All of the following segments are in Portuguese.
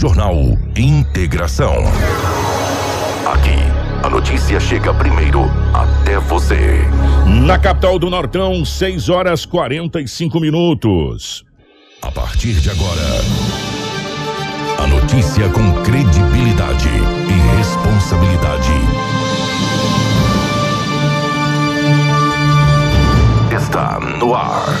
Jornal Integração. Aqui, a notícia chega primeiro até você. Na capital do Nortão, 6 horas 45 minutos. A partir de agora, a notícia com credibilidade e responsabilidade. Está no ar.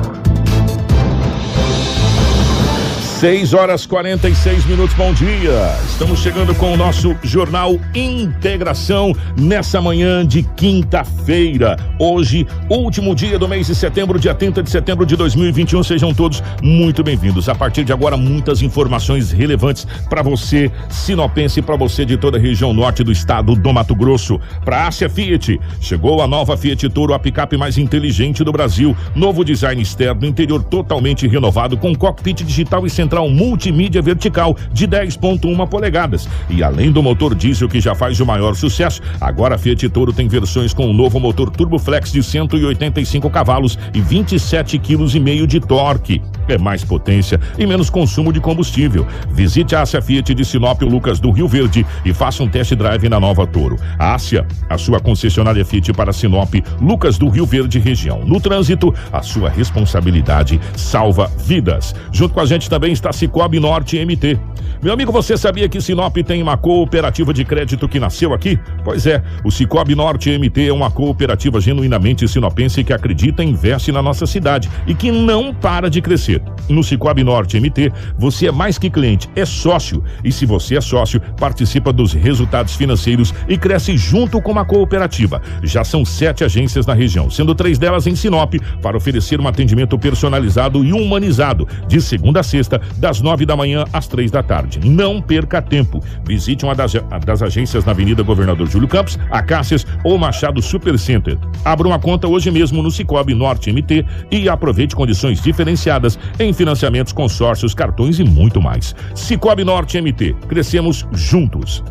6 horas 46 minutos, bom dia. Estamos chegando com o nosso jornal Integração nessa manhã de quinta-feira. Hoje, último dia do mês de setembro, dia 30 de setembro de 2021. Sejam todos muito bem-vindos. A partir de agora, muitas informações relevantes para você, sinopense, para você de toda a região norte do estado do Mato Grosso. Para Ásia Fiat, chegou a nova Fiat Toro, a picape mais inteligente do Brasil. Novo design externo, interior totalmente renovado, com cockpit digital e central central multimídia vertical de 10.1 polegadas. E além do motor diesel que já faz o maior sucesso, agora a Fiat Toro tem versões com o novo motor Turboflex de 185 cavalos e 27 kg de torque. É mais potência e menos consumo de combustível. Visite a Ásia Fiat de Sinop Lucas do Rio Verde e faça um test drive na nova Toro. Ásia, a sua concessionária Fiat para Sinop, Lucas do Rio Verde região. No trânsito, a sua responsabilidade salva vidas. Junto com a gente também está Cicobi Norte MT. Meu amigo, você sabia que Sinop tem uma cooperativa de crédito que nasceu aqui? Pois é, o Cicobi Norte MT é uma cooperativa genuinamente sinopense que acredita e investe na nossa cidade e que não para de crescer. No Cicobi Norte MT, você é mais que cliente, é sócio. E se você é sócio, participa dos resultados financeiros e cresce junto com a cooperativa. Já são sete agências na região, sendo três delas em Sinop, para oferecer um atendimento personalizado e humanizado, de segunda a sexta, das nove da manhã às três da tarde. Não perca tempo. Visite uma das, das agências na Avenida Governador Júlio Campos, Acácias ou Machado Super Center. Abra uma conta hoje mesmo no Cicobi Norte MT e aproveite condições diferenciadas em financiamentos, consórcios, cartões e muito mais. Cicobi Norte MT. Crescemos juntos.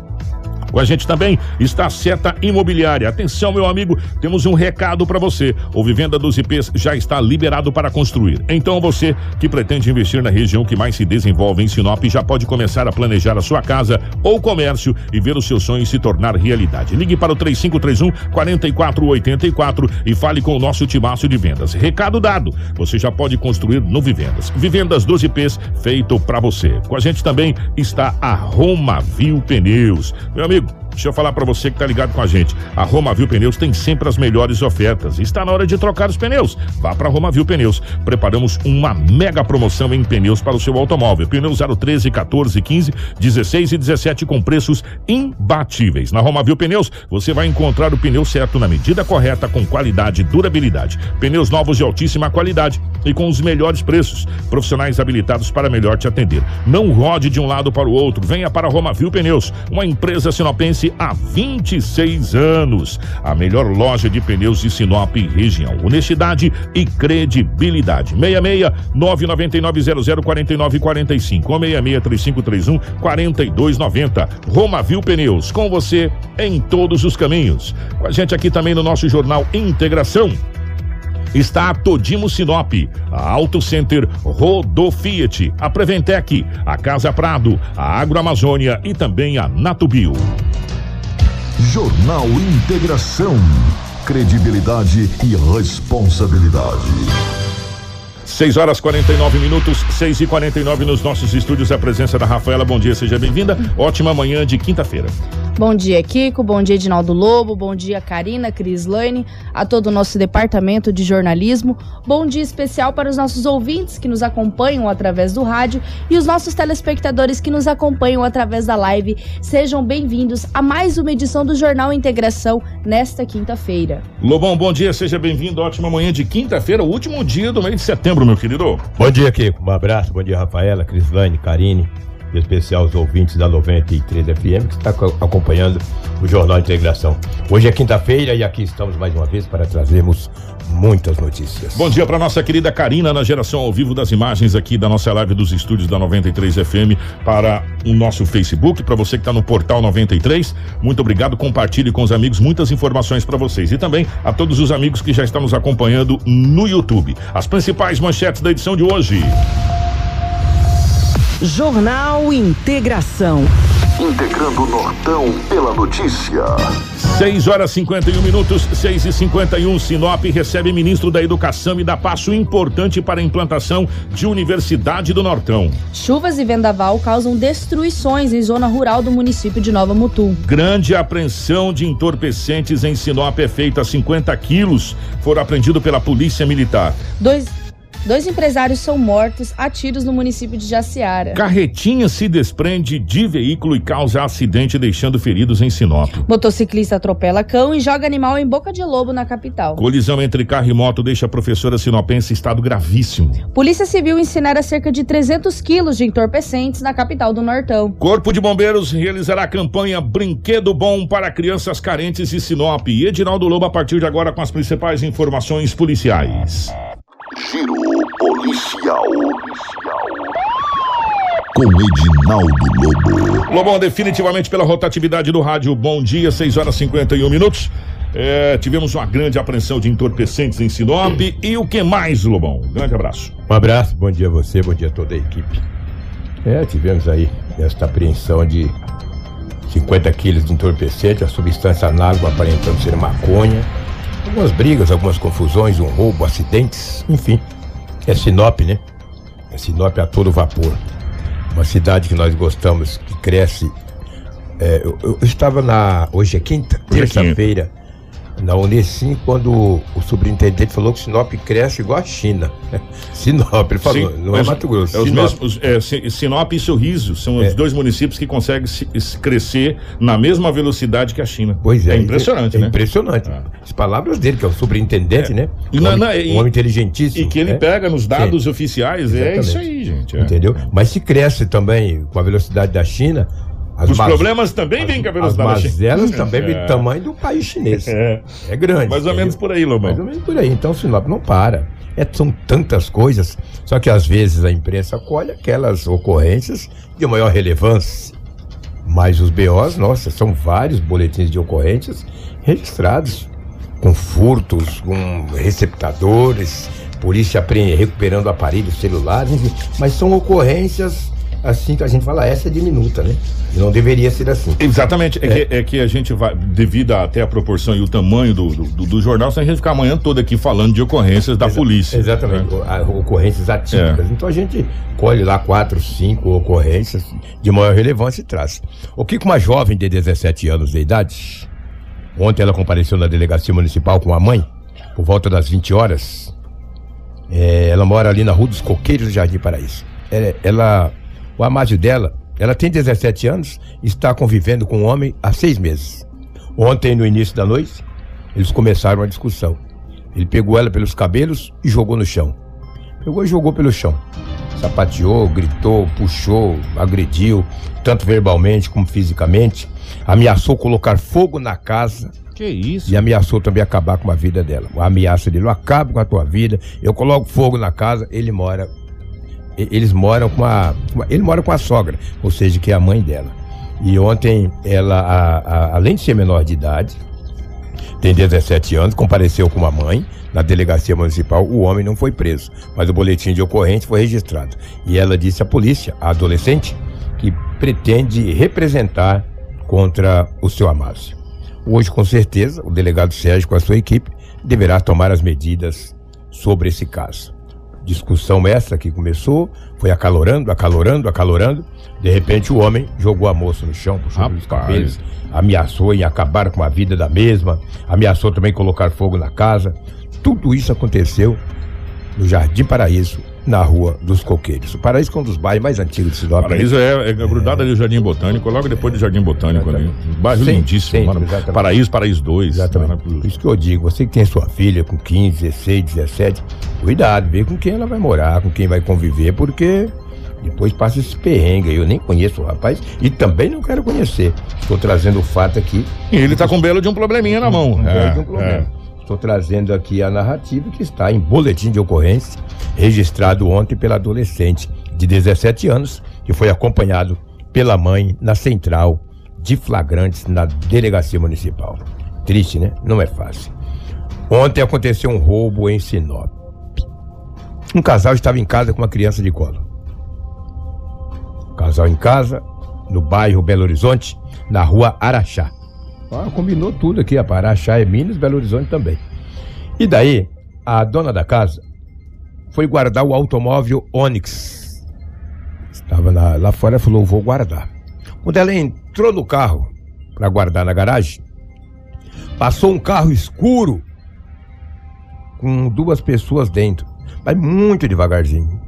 Com a gente também está a Seta Imobiliária. Atenção, meu amigo, temos um recado para você. O Vivenda dos IPs já está liberado para construir. Então você que pretende investir na região que mais se desenvolve em Sinop já pode começar a planejar a sua casa ou comércio e ver os seus sonhos se tornar realidade. Ligue para o 3531 4484 e fale com o nosso timaço de vendas. Recado dado. Você já pode construir no Vivendas. Vivendas dos IPs feito para você. Com a gente também está a Roma Viu Pneus. Meu amigo, Deixa eu falar para você que tá ligado com a gente. A Roma Viu Pneus tem sempre as melhores ofertas. Está na hora de trocar os pneus. Vá para Roma Viu Pneus. Preparamos uma mega promoção em pneus para o seu automóvel. Pneus 013, 14, 15, 16 e 17 com preços imbatíveis. Na Roma Viu Pneus, você vai encontrar o pneu certo na medida correta, com qualidade e durabilidade. Pneus novos de altíssima qualidade e com os melhores preços. Profissionais habilitados para melhor te atender. Não rode de um lado para o outro. Venha para Roma Viu Pneus, uma empresa sinopense há 26 anos. A melhor loja de pneus de Sinop região. Honestidade e credibilidade. 66 999 00 49 45 ou 66 3531 4290. Viu Pneus, com você em todos os caminhos. Com a gente aqui também no nosso jornal Integração está a Todimo Sinop, a Auto Center Rodo Fiat, a Preventec, a Casa Prado, a Agroamazônia e também a Natubio. Jornal Integração. Credibilidade e responsabilidade. 6 horas 49 minutos, 6 e 49 nos nossos estúdios. A presença da Rafaela. Bom dia, seja bem-vinda. Ótima manhã de quinta-feira. Bom dia, Kiko. Bom dia, Edinaldo Lobo. Bom dia, Karina, Cris Lane, a todo o nosso departamento de jornalismo. Bom dia especial para os nossos ouvintes que nos acompanham através do rádio e os nossos telespectadores que nos acompanham através da live. Sejam bem-vindos a mais uma edição do Jornal Integração nesta quinta-feira. Lobão, bom dia, seja bem-vindo. Ótima manhã de quinta-feira, o último dia do mês de setembro, meu querido. Bom dia, Kiko. Um abraço. Bom dia, Rafaela, Crislane, Karine em especial os ouvintes da 93 FM que está acompanhando o Jornal Integração. Hoje é quinta-feira e aqui estamos mais uma vez para trazermos muitas notícias. Bom dia para nossa querida Karina na geração ao vivo das imagens aqui da nossa live dos estúdios da 93 FM para o nosso Facebook, para você que está no portal 93. Muito obrigado, compartilhe com os amigos muitas informações para vocês e também a todos os amigos que já estão nos acompanhando no YouTube. As principais manchetes da edição de hoje. Jornal Integração. Integrando o Nortão pela notícia. 6 horas 51 minutos, 6 e 51 Sinop recebe ministro da Educação e dá passo importante para a implantação de Universidade do Nortão. Chuvas e vendaval causam destruições em zona rural do município de Nova Mutum. Grande apreensão de entorpecentes em Sinop é feita a 50 quilos. Foram apreendidos pela Polícia Militar. Dois Dois empresários são mortos a tiros no município de Jaciara. Carretinha se desprende de veículo e causa acidente, deixando feridos em Sinop. Motociclista atropela cão e joga animal em boca de lobo na capital. Colisão entre carro e moto deixa a professora sinopense em estado gravíssimo. Polícia Civil incinera cerca de 300 quilos de entorpecentes na capital do Nortão. Corpo de Bombeiros realizará a campanha Brinquedo Bom para crianças carentes de Sinop. E Edinaldo Lobo a partir de agora com as principais informações policiais. Giro policial. Com Edinaldo Lobo. Lobão, definitivamente pela rotatividade do rádio. Bom dia, 6 horas e 51 minutos. É, tivemos uma grande apreensão de entorpecentes em Sinop. E o que mais, Lobão? Grande abraço. Um abraço, bom dia a você, bom dia a toda a equipe. É, tivemos aí esta apreensão de 50 quilos de entorpecente, a substância análoga aparentando ser maconha algumas brigas, algumas confusões, um roubo, acidentes, enfim. É Sinop, né? É Sinop a todo vapor. Uma cidade que nós gostamos, que cresce. É, eu, eu, estava na. Hoje é quinta, é terça-feira na Unesim quando o superintendente falou que Sinop cresce igual a China. Sinop, ele falou, Sim, não é os- Mato Grosso. É Sinop. mesmos, é, Si- Sinop e Sorriso são É. os dois municípios que conseguem se- se crescer na mesma velocidade que a China. Pois é. É impressionante, é, né? impressionante. É. As palavras dele, que é o superintendente, né? E um, na- homem, e- um homem inteligentíssimo. E que ele né? pega nos dados oficiais, é Exatamente. isso aí, gente. é. Entendeu? Mas se cresce também com a velocidade da China. As Os problemas também vêm com a As velocidade da China. mazelas também vêm É. do tamanho do país chinês. É, É, grande. mais ou entendeu? menos por aí, Lobão. Mais ou menos por aí. Então Sinop não para. É, são tantas coisas. Só que às vezes a imprensa colhe aquelas ocorrências de maior relevância. Mas os BOs, nossa, são vários boletins de ocorrências registrados. Com furtos, com receptadores, polícia recuperando aparelhos celulares. Mas são ocorrências assim que a gente fala, essa é diminuta, né? Não deveria ser assim. Exatamente, é, Que, é que a gente vai, devido a- até a proporção e o tamanho do, do, do jornal, senão a gente ficar a manhã toda aqui falando de ocorrências da Exa- polícia. Exatamente, né? a- ocorrências atípicas. É. Então a gente colhe lá quatro, cinco ocorrências de maior relevância e traz. O que que uma jovem de 17 anos de idade, ontem ela compareceu na delegacia municipal com a mãe, por volta das 20 horas. É, ela mora ali na Rua dos Coqueiros do Jardim Paraíso. É, ela, o amádio dela, ela tem 17 anos e está convivendo com um homem há seis meses. Ontem, no início da noite, eles começaram uma discussão. Ele pegou ela pelos cabelos e jogou no chão. Pegou e jogou pelo chão. Sapateou, gritou, puxou, agrediu, tanto verbalmente como fisicamente. Ameaçou colocar fogo na casa Que isso? e ameaçou também acabar com a vida dela. A ameaça dele, eu acabo com a tua vida, eu coloco fogo na casa, ele mora. Eles moram com a. Ele mora com a sogra, ou seja, que é a mãe dela. E ontem, ela, a- a- além de ser menor de idade, tem 17 anos, compareceu com a mãe na delegacia municipal. O homem não foi preso, mas o boletim de ocorrência foi registrado. E ela disse à polícia, a adolescente, que pretende representar contra o seu Amácio. Hoje, com certeza, o delegado Sérgio, com a sua equipe, deverá tomar as medidas sobre esse caso. Discussão essa que começou, foi acalorando, acalorando, acalorando. De repente, o homem jogou a moça no chão, puxou pelos Rapaz. cabelos, ameaçou em acabar com a vida da mesma, ameaçou também colocar fogo na casa. Tudo isso aconteceu no Jardim Paraíso, na Rua dos Coqueiros. O Paraíso é um dos bairros mais antigos de Sinop. Paraíso é, é grudado ali o Jardim Botânico, logo depois do Jardim Botânico ali. Exatamente. Bairro Sim, lindíssimo. exatamente. Paraíso, Paraíso 2. Exatamente. Por isso que eu digo, você que tem sua filha com 15, 16, 17, cuidado, vê com quem ela vai morar, com quem vai conviver, porque Depois passa esse perrengue. Eu nem conheço o rapaz e também não quero conhecer. Estou trazendo o fato aqui. E ele tá com um belo de um probleminha na mão. Um belo de um É, problema. é. Estou trazendo aqui a narrativa que está em boletim de ocorrência, registrado ontem pela adolescente de 17 anos, que foi acompanhado pela mãe na central de flagrantes na delegacia municipal. Triste, né? Não é fácil. Ontem aconteceu um roubo em Sinop. Um casal estava em casa com uma criança de colo. Casal em casa, no bairro Belo Horizonte, na rua Araxá. Combinou tudo aqui, a Araxá é Minas, Belo Horizonte também. E daí, a dona da casa foi guardar o automóvel Onix. Estava lá fora e falou: vou guardar. Quando ela entrou no carro para guardar na garagem, passou um carro escuro com duas pessoas dentro, mas muito devagarzinho.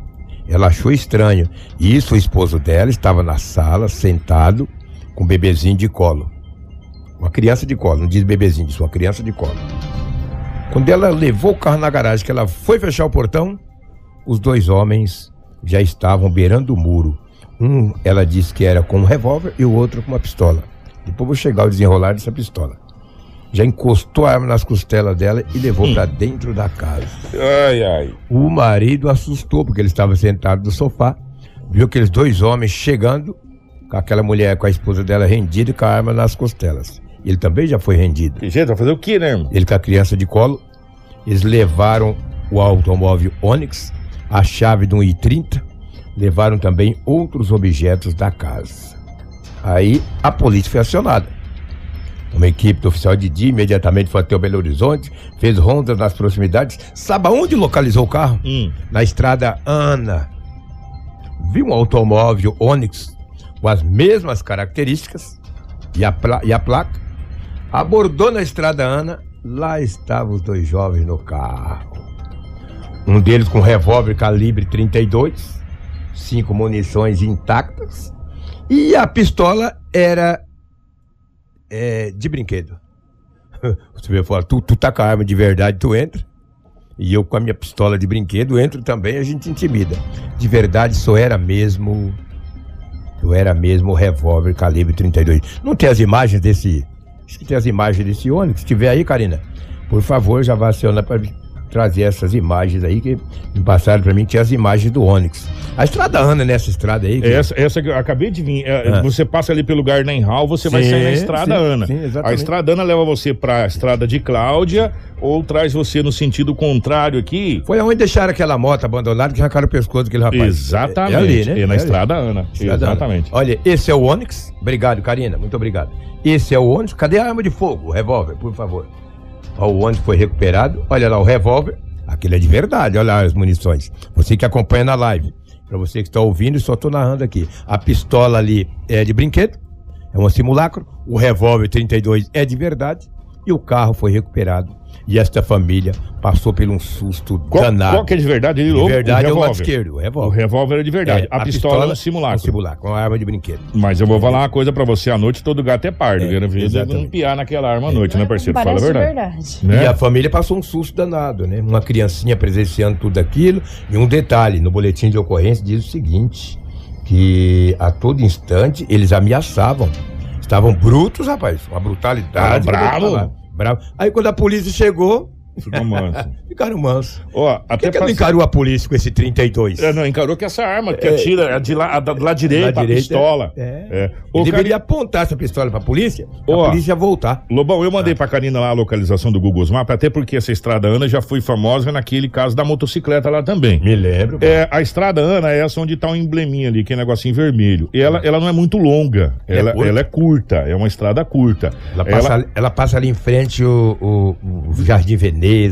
Ela achou estranho. Isso, o esposo dela estava na sala, sentado, com um bebezinho de colo. Uma criança de colo, não diz bebezinho, diz uma criança de colo. Quando ela levou o carro na garagem, que ela foi fechar o portão, os dois homens já estavam beirando o muro. Um, ela disse que era com um revólver e o outro com uma pistola. Depois vou chegar ao desenrolar dessa pistola. Já encostou a arma nas costelas dela e levou pra dentro da casa. Ai, ai. O marido assustou porque ele estava sentado no sofá, viu aqueles dois homens chegando, com aquela mulher com a esposa dela rendida e com a arma nas costelas. Ele também já foi rendido. Que jeito, vai fazer o quê, né, irmão? Ele com a criança de colo, eles levaram o automóvel Onix, a chave de um i30, levaram também outros objetos da casa. Aí a polícia foi acionada. Uma equipe do oficial de dia imediatamente foi até o Belo Horizonte, fez rondas nas proximidades. Sabe aonde localizou o carro? Hum. na estrada Ana. Viu um automóvel Onix com as mesmas características e a, e a placa. Abordou na estrada Ana. Lá estavam os dois jovens no carro. Um deles com revólver calibre 32, cinco munições intactas. E a pistola era é, de brinquedo. Você vê fala, tu, tu tá com a arma de verdade, tu entra. E eu com a minha pistola de brinquedo entro também, a gente intimida. De verdade, só era mesmo. Eu era mesmo o revólver calibre 32. Não tem as imagens desse. Que tem as imagens desse ônibus. Se tiver aí, Karina, por favor, já vá para trazer essas imagens aí que me passaram para mim, é as imagens do Onix. A estrada anda nessa estrada aí. que- Essa, essa que eu acabei de vir. é, Ah. Você passa ali pelo Gardenhall, você vai Sim, sair na Estrada sim, Ana. sim, a. Estrada Ana leva você pra Estrada de Cláudia ou traz você no sentido contrário aqui. Foi aonde deixaram aquela moto abandonada que arrancaram o pescoço daquele rapaz. Exatamente. É, ali, né? É na É ali. Estrada Ana. Estrada Ana. Exatamente. Olha, esse é o Onix. Obrigado, Karina. Muito obrigado. Esse é o Onix. Cadê a arma de fogo? O revólver, por favor. Ó, o Onix foi recuperado. Olha lá o revólver. Aquele é de verdade. Olha lá as munições. Você que acompanha na live. Pra você que está ouvindo, só tô narrando aqui. A pistola ali é de brinquedo. É um simulacro. O revólver 32 é de verdade. E o carro foi recuperado. E esta família passou por um susto Qual, danado. qual que é de verdade? Ele De louco? verdade o é o lado revólver. esquerdo. O O revólver. revólver é de verdade. É, a, pistola, é um simulacro. Um simulacro, uma arma de brinquedo. Mas eu vou falar uma coisa pra você: à noite todo gato é pardo. É, É, Não exatamente. piar naquela arma à noite, né, parceiro? Fala a verdade. verdade. Né? E a família passou um susto danado, né? Uma criancinha presenciando tudo aquilo. E um detalhe, no boletim de ocorrência diz o seguinte: que a todo instante eles ameaçavam. Estavam brutos, rapaz. Uma brutalidade. Tava bravo. Bravo. Aí quando a polícia chegou, Ficou manso. ficaram mansos. Ó, Por até que, que não pra- encarou a polícia com esse 32? É, não, encarou que essa arma que É. atira é de lá, a da- lado direito, Da a direita, pistola. É. É. Ô, deveria Cari- apontar essa pistola pra polícia, Ó. a polícia voltar. Lobão, eu Ah. mandei pra Karina lá a localização do Google Maps, até porque essa estrada Ana já foi famosa naquele caso da motocicleta lá também. Me lembro. É, a estrada Ana é essa onde tá um embleminha ali, que é um negocinho vermelho. E ela, ela não é muito longa, Ela é ela, curta? ela é curta, é uma estrada curta. Ela passa, ela... passa ali em frente o, o- o Jardim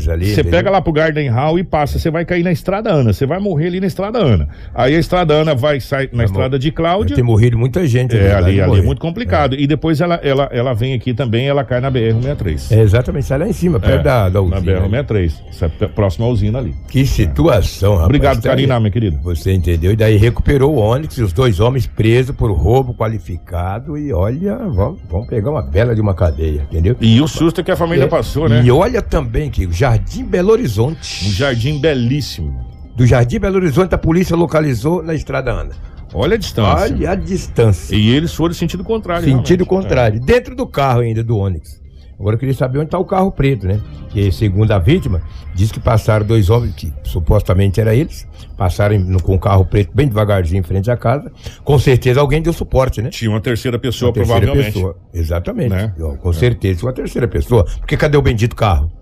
Ali. Você pega lá pro Garden Hall e passa, você vai cair na Estrada Ana, você vai morrer ali na Estrada Ana. Aí a Estrada Ana vai sair na Vai Estrada de Cláudia. Tem morrido muita gente. É, lá, ali, ali é muito complicado. E depois ela, ela, ela vem aqui também, ela cai na BR-163. É, exatamente, sai lá em cima, perto É, da, da Na usina. BR-163. Essa é próxima à usina ali. Que situação, rapaz. Obrigado, Tá Karina, minha querida. Você entendeu? E daí recuperou o Onix e os dois homens presos por roubo qualificado. E olha, vamos, vamos pegar uma bela de uma cadeia, entendeu? E o susto que a família passou, né? E olha também que o Jardim Belo Um Horizonte. jardim belíssimo. Do Jardim Belo Horizonte, a polícia localizou na Estrada Ana. Olha a distância. Olha a distância. E eles foram sentido contrário. Sentido realmente. contrário. Dentro do carro ainda, do Onix. Agora eu queria saber onde está o carro preto, né? Que segundo a vítima, diz que passaram dois homens, que supostamente eram eles, passaram no- com o carro preto bem devagarzinho em frente à casa. Com certeza alguém deu suporte, né? Tinha uma terceira pessoa, Uma terceira provavelmente. pessoa. Exatamente. Né? Com certeza, uma terceira pessoa. Porque cadê o bendito carro?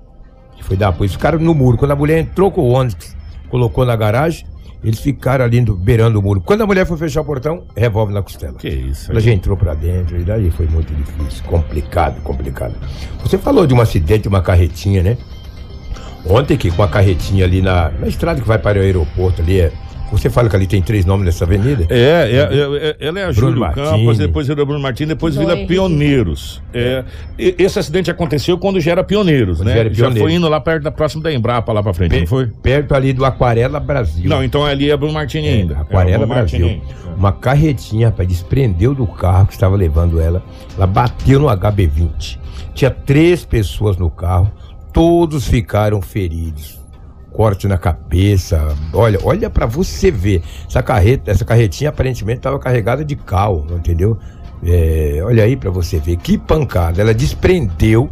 Que foi dar apoio. Eles ficaram no muro. Quando a mulher entrou com o ônibus, colocou na garagem, eles ficaram ali no- beirando o muro. Quando a mulher foi fechar o portão, revólver na costela. Que isso. Ela aí. já entrou pra dentro e daí foi muito difícil, complicado, complicado. Você falou de um acidente de uma carretinha, né? Ontem que com uma carretinha ali na, na estrada que vai para o aeroporto ali, é, você fala que ali tem três nomes nessa avenida? É, é, é, é, ela é a Bruno Júlio Martini. Campos, depois Vila Bruno Martins, depois Vila Henrique. Pioneiros. É, esse acidente aconteceu quando já era Pioneiros, Quando né? já era Já Pioneiros. foi indo lá perto da próxima da Embrapa, lá pra frente, não foi? Perto ali do Aquarela Brasil. Não, então ali é Bruno Martini É, ainda. Aquarela é, Bruno Martini Brasil. ainda. Uma carretinha, rapaz, desprendeu do carro que estava levando ela. Ela bateu no HB20. Tinha três pessoas no carro. Todos ficaram feridos. Corte na cabeça. Olha, olha pra você ver. Essa carreta, essa carretinha aparentemente estava carregada de cal, entendeu? É, olha aí pra você ver. Que pancada. Ela desprendeu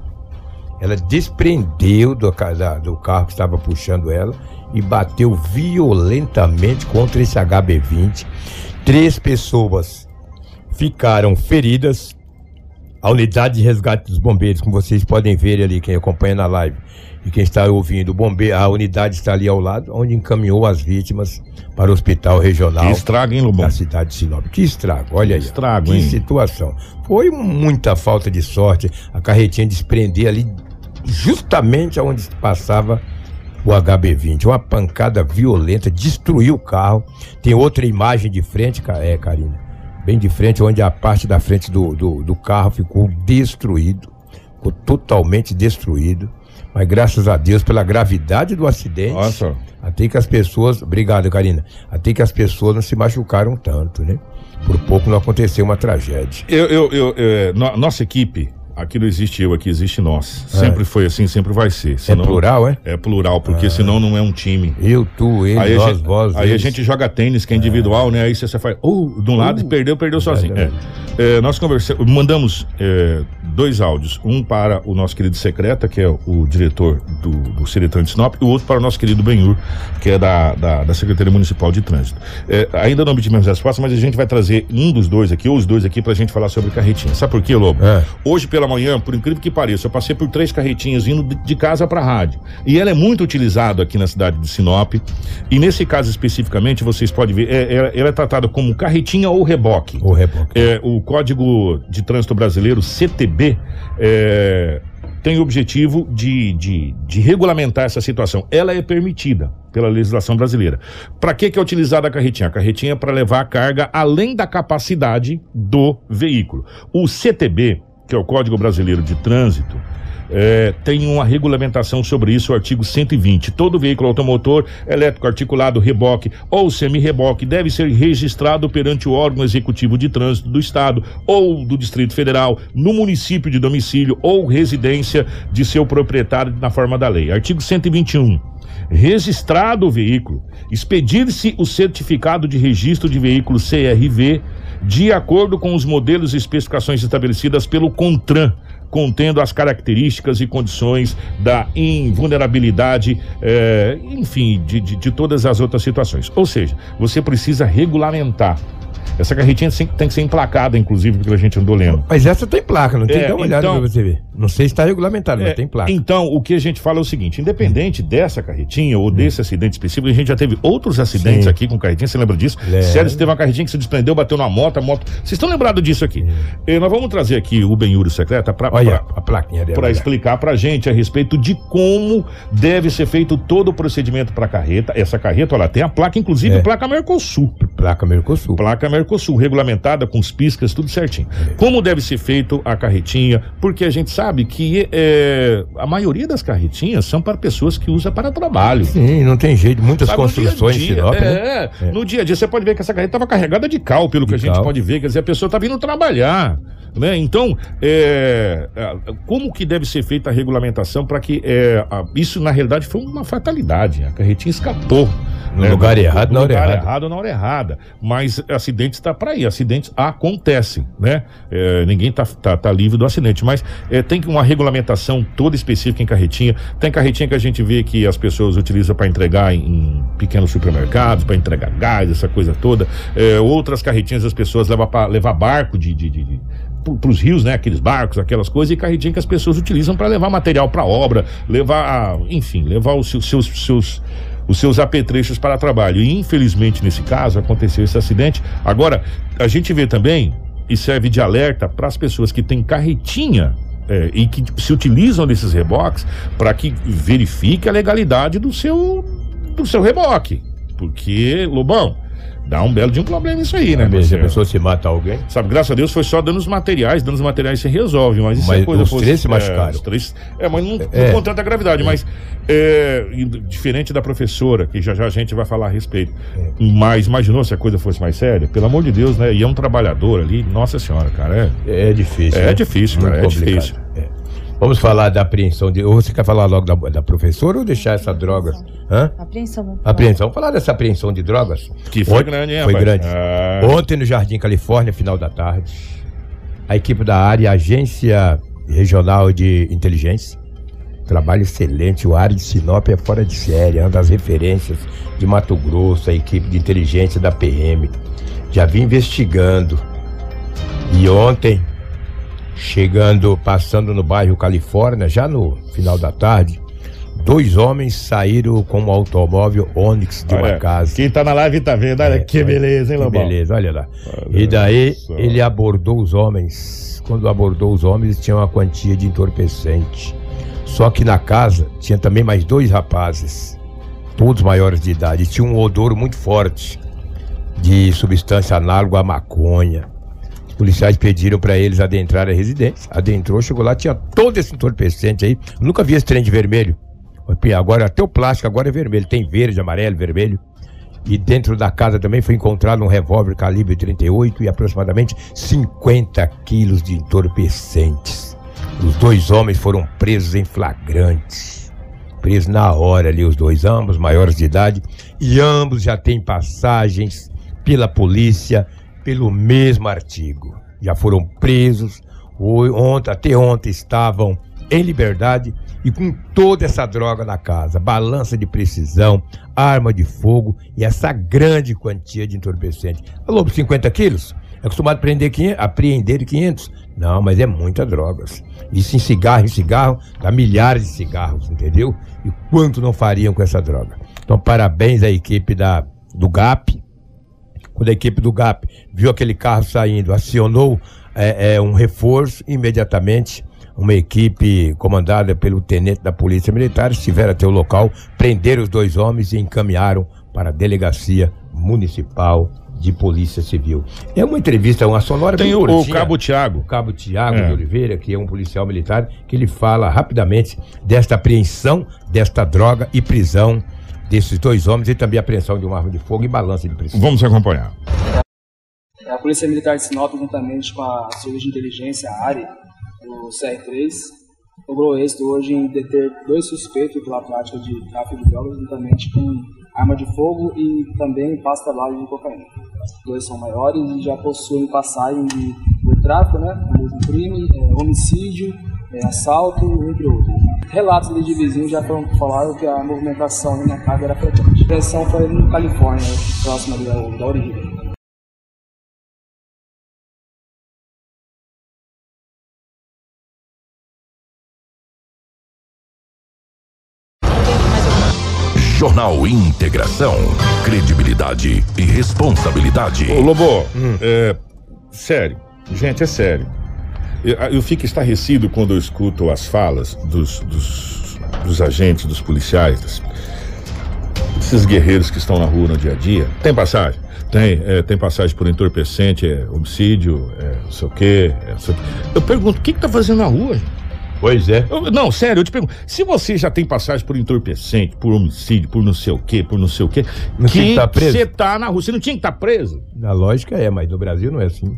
ela desprendeu do, da- do carro que estava puxando ela e bateu violentamente contra esse HB20. Três pessoas ficaram feridas. A unidade de resgate dos bombeiros, como vocês podem ver ali, quem acompanha na live e quem está ouvindo, o bombeiro, a unidade está ali ao lado, onde encaminhou as vítimas para o hospital regional Que estraga, hein, Lobão? da cidade de Sinop. Que estrago, olha aí. ó. Estrago, que hein? situação. Foi muita falta de sorte a carretinha desprender ali justamente aonde passava o HB20. Uma pancada violenta, destruiu o carro. Tem outra imagem de frente, é, Karina. Bem de frente, onde a parte da frente do, do, do carro ficou destruído. Ficou totalmente destruído. Mas graças a Deus, pela gravidade do acidente. Só. Até que as pessoas. Obrigado, Karina. Até que as pessoas não se machucaram tanto, né? Por pouco não aconteceu uma tragédia. Eu, eu, eu, é, no- nossa equipe, aqui não existe eu, aqui existe nós. Sempre foi assim, sempre vai ser. É Senão- plural, é? É plural, porque senão não é um time. Eu, tu, ele, Aí, a nós, gente, vós. aí a eles. gente joga tênis, que é individual, né? Aí você, você faz, uh, de um lado e perdeu, perdeu sozinho. É. É, nós conversamos, mandamos é, dois áudios. Um para o nosso querido Secreta, que é o, o diretor do, do Seretran de Sinop, e o outro para o nosso querido Benhur, que é da, da, da Secretaria Municipal de Trânsito. É, ainda não obtivemos resposta, mas a gente vai trazer um dos dois aqui, ou os dois aqui, pra gente falar sobre carretinha. Sabe por quê, Lobo? É. Hoje pela manhã, por incrível que pareça, eu passei por três carretinhas indo de, casa para rádio. E ela é muito utilizada aqui na cidade de Sinop. E nesse caso especificamente, vocês podem ver, é- é- ela é tratada como carretinha ou reboque. O reboque. É, o Código de Trânsito Brasileiro, CTB, é, tem o objetivo de, de, de regulamentar essa situação. Ela é permitida pela legislação brasileira. Para que, que é utilizada a carretinha? A carretinha é para levar a carga além da capacidade do veículo. O CTB, que é o Código Brasileiro de Trânsito, é, tem uma regulamentação sobre isso, o artigo 120. Todo veículo automotor, elétrico articulado, reboque ou semi-reboque deve ser registrado perante o órgão executivo de trânsito do Estado ou do Distrito Federal, no município de domicílio ou residência de seu proprietário na forma da lei. Artigo 121. Registrado o veículo, expedir-se o certificado de registro de veículo CRV de acordo com os modelos e especificações estabelecidas pelo CONTRAN, contendo as características e condições da invulnerabilidade, eh, enfim, de, de, de todas as outras situações. Ou seja, você precisa regulamentar. Essa carretinha tem tem que ser emplacada, inclusive, porque a gente andou lendo. Mas essa tem placa, não tem? É, Dá uma olhada então- pra você ver. Não sei se está regulamentado, mas É, tem placa. Então, o que a gente fala é o seguinte: independente dessa carretinha ou desse acidente específico, a gente já teve outros acidentes Sim. aqui com carretinha, você lembra disso? Lembro. Sério, você teve uma carretinha que se desprendeu, bateu na moto, a moto. Vocês estão lembrados disso aqui? Eh, nós vamos trazer aqui o Benhúrio Secreta para a para explicar pra gente a respeito de como deve ser feito todo o procedimento para carreta. Essa carreta, ela tem a placa, inclusive É. placa Mercosul. Placa Mercosul. Placa Mercosul, regulamentada com os piscas, tudo certinho. Como deve ser feito a carretinha? Porque a gente sabe que é, a maioria das carretinhas são para pessoas que usam para trabalho. Sim, não tem jeito. Muitas Sabe, construções dia a dia, Sinop, né? é, É. no dia a dia você pode ver que essa carreta estava carregada de cal, pelo que De a gente cal. pode ver. Quer dizer, a pessoa está vindo trabalhar. Né? Então, é, é, como que deve ser feita a regulamentação para que é, a- isso na realidade foi uma fatalidade, a carretinha escapou. No né? lugar errado, na hora errada. errado na hora errada. Mas acidentes está para aí, acidentes acontecem, né? É, ninguém tá, tá, tá livre do acidente, mas é, tem uma regulamentação toda específica em carretinha. Tem carretinha que a gente vê que as pessoas utilizam para entregar em, em pequenos supermercados, para entregar gás, essa coisa toda. É, outras carretinhas as pessoas levam para levar barco de, de, de, de para os rios, né? Aqueles barcos, aquelas coisas, e carretinha que as pessoas utilizam para levar material para obra, levar, enfim, levar os seus, seus, seus os seus apetrechos para trabalho. E infelizmente nesse caso aconteceu esse acidente. Agora a gente vê também e serve de alerta para as pessoas que têm carretinha é, e que se utilizam desses reboques para que verifique a legalidade do seu do seu reboque, porque Lobão dá um belo de um problema isso aí, né? Se a pessoa se mata alguém. Sabe, graças a Deus foi só danos materiais, danos materiais se resolve, mas isso Mas é coisa os fosse- três se é, machucaram. os três, é, mas não, É. não com tanta gravidade, mas é, diferente da professora, que já já a gente vai falar a respeito. Mas imaginou se a coisa fosse mais séria? Pelo amor de Deus, né? E é um trabalhador ali, nossa senhora, cara, é. É difícil. É né? difícil, cara, é complicado. difícil. Vamos falar da apreensão de. Ou você quer falar logo da, da professora ou deixar essa droga? Hã? Apreensão. vamos falar. Apreensão. Vamos falar dessa apreensão de drogas? Que foi Ontem- grande, hein, Foi rapaz? grande. Ah. Ontem no Jardim Califórnia, final da tarde, a equipe da área, a Agência Regional de Inteligência, trabalho excelente. O área de Sinop é fora de série, é uma das referências de Mato Grosso, a equipe de inteligência da PM. Já vim investigando. E ontem, chegando, passando no bairro Califórnia, já no final da tarde, dois homens saíram com um automóvel Onix de uma Olha, casa. Quem tá na live tá vendo, olha É, que beleza, hein, que Lobão? beleza, olha lá. Olha E daí só. ele abordou os homens. Quando abordou os homens, tinha uma quantia de entorpecente. Só que na casa tinha também mais dois rapazes, todos maiores de idade. Tinha um odor muito forte de substância análoga à maconha. Policiais pediram para eles adentrar a residência. Adentrou, chegou lá, tinha todo esse entorpecente aí. Nunca vi esse trem de vermelho. Agora até o plástico agora é vermelho. Tem verde, amarelo, vermelho. E dentro da casa também foi encontrado um revólver calibre 38 e aproximadamente 50 quilos de entorpecentes. Os dois homens foram presos em flagrante. Presos na hora ali, os dois, ambos maiores de idade. E ambos já têm passagens pela polícia pelo mesmo artigo. Já foram presos. Ontem, até ontem estavam em liberdade e com toda essa droga na casa, balança de precisão, arma de fogo e essa grande quantia de entorpecente. Alô, 50 quilos? É acostumado a prender 500, apreender 500? Não, mas é muita drogas. Isso em cigarro, em cigarro, dá milhares de cigarros, entendeu? E quanto não fariam com essa droga? Então, parabéns à equipe da, do GAP, quando a equipe do GAP viu aquele carro saindo, acionou é, é, um reforço, imediatamente uma equipe comandada pelo tenente da Polícia Militar estiveram até o local, prenderam os dois homens e encaminharam para a Delegacia Municipal de Polícia Civil. É uma entrevista, uma sonora Tem o, o curtinha. Cabo Tiago. O cabo Tiago É. de Oliveira, que é um policial militar, que ele fala rapidamente desta apreensão desta droga e prisão desses dois homens e também apreensão de uma arma de fogo e balança de precisão. Vamos acompanhar. A Polícia Militar de Sinop, juntamente com a Serviço de Inteligência, a ARI, do CR3, logrou êxito hoje em deter dois suspeitos pela prática de tráfico de drogas, juntamente com arma de fogo e também pasta base de cocaína. Os dois são maiores e já possuem passagem de, por tráfico, né, mesmo crime, é, homicídio, é, assalto, entre outros. Relatos ali de vizinhos já foram falaram que a movimentação na casa era frequente. A detenção foi ali no Califórnia, próximo ali da, da origem. Jornal Integração. Credibilidade e responsabilidade. Ô, Lobo, é, sério, gente, é sério. Eu, eu fico estarrecido quando eu escuto as falas dos, dos, dos agentes, dos policiais, dos- desses guerreiros que estão na rua no dia a dia. Tem passagem? Tem, é, tem passagem por entorpecente, é homicídio, é não sei o quê. é sei o quê. Eu pergunto, o que que tá fazendo na rua? gente? Pois é. Eu- não, sério, eu te pergunto. Se você já tem passagem por entorpecente, por homicídio, por não sei o quê, por não sei o quê, Não tinha que tá preso? você tá na rua? Você não tinha que estar preso? Na lógica é, mas no Brasil não é assim.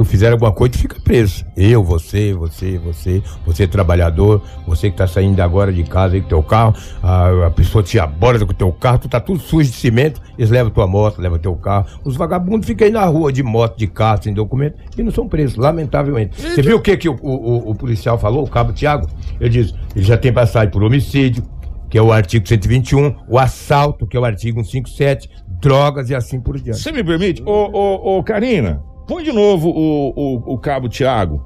Tu fizer alguma coisa, tu fica preso. Eu, você, você, você, você trabalhador, você que tá saindo agora de casa aí com teu carro, a, a pessoa te aborda com teu carro, tu tá tudo sujo de cimento, eles levam tua moto, levam teu carro. Os vagabundos ficam aí na rua de moto, de carro, sem documento, e não são presos, lamentavelmente. Você viu o que, que o, o, o policial falou, o cabo Tiago? Ele diz, ele já tem passagem por homicídio, que é o artigo 121, o assalto, que é o artigo 157, drogas e assim por diante. Você me permite? Ô, ô, ô, Karina, põe de novo o, o, o cabo Tiago.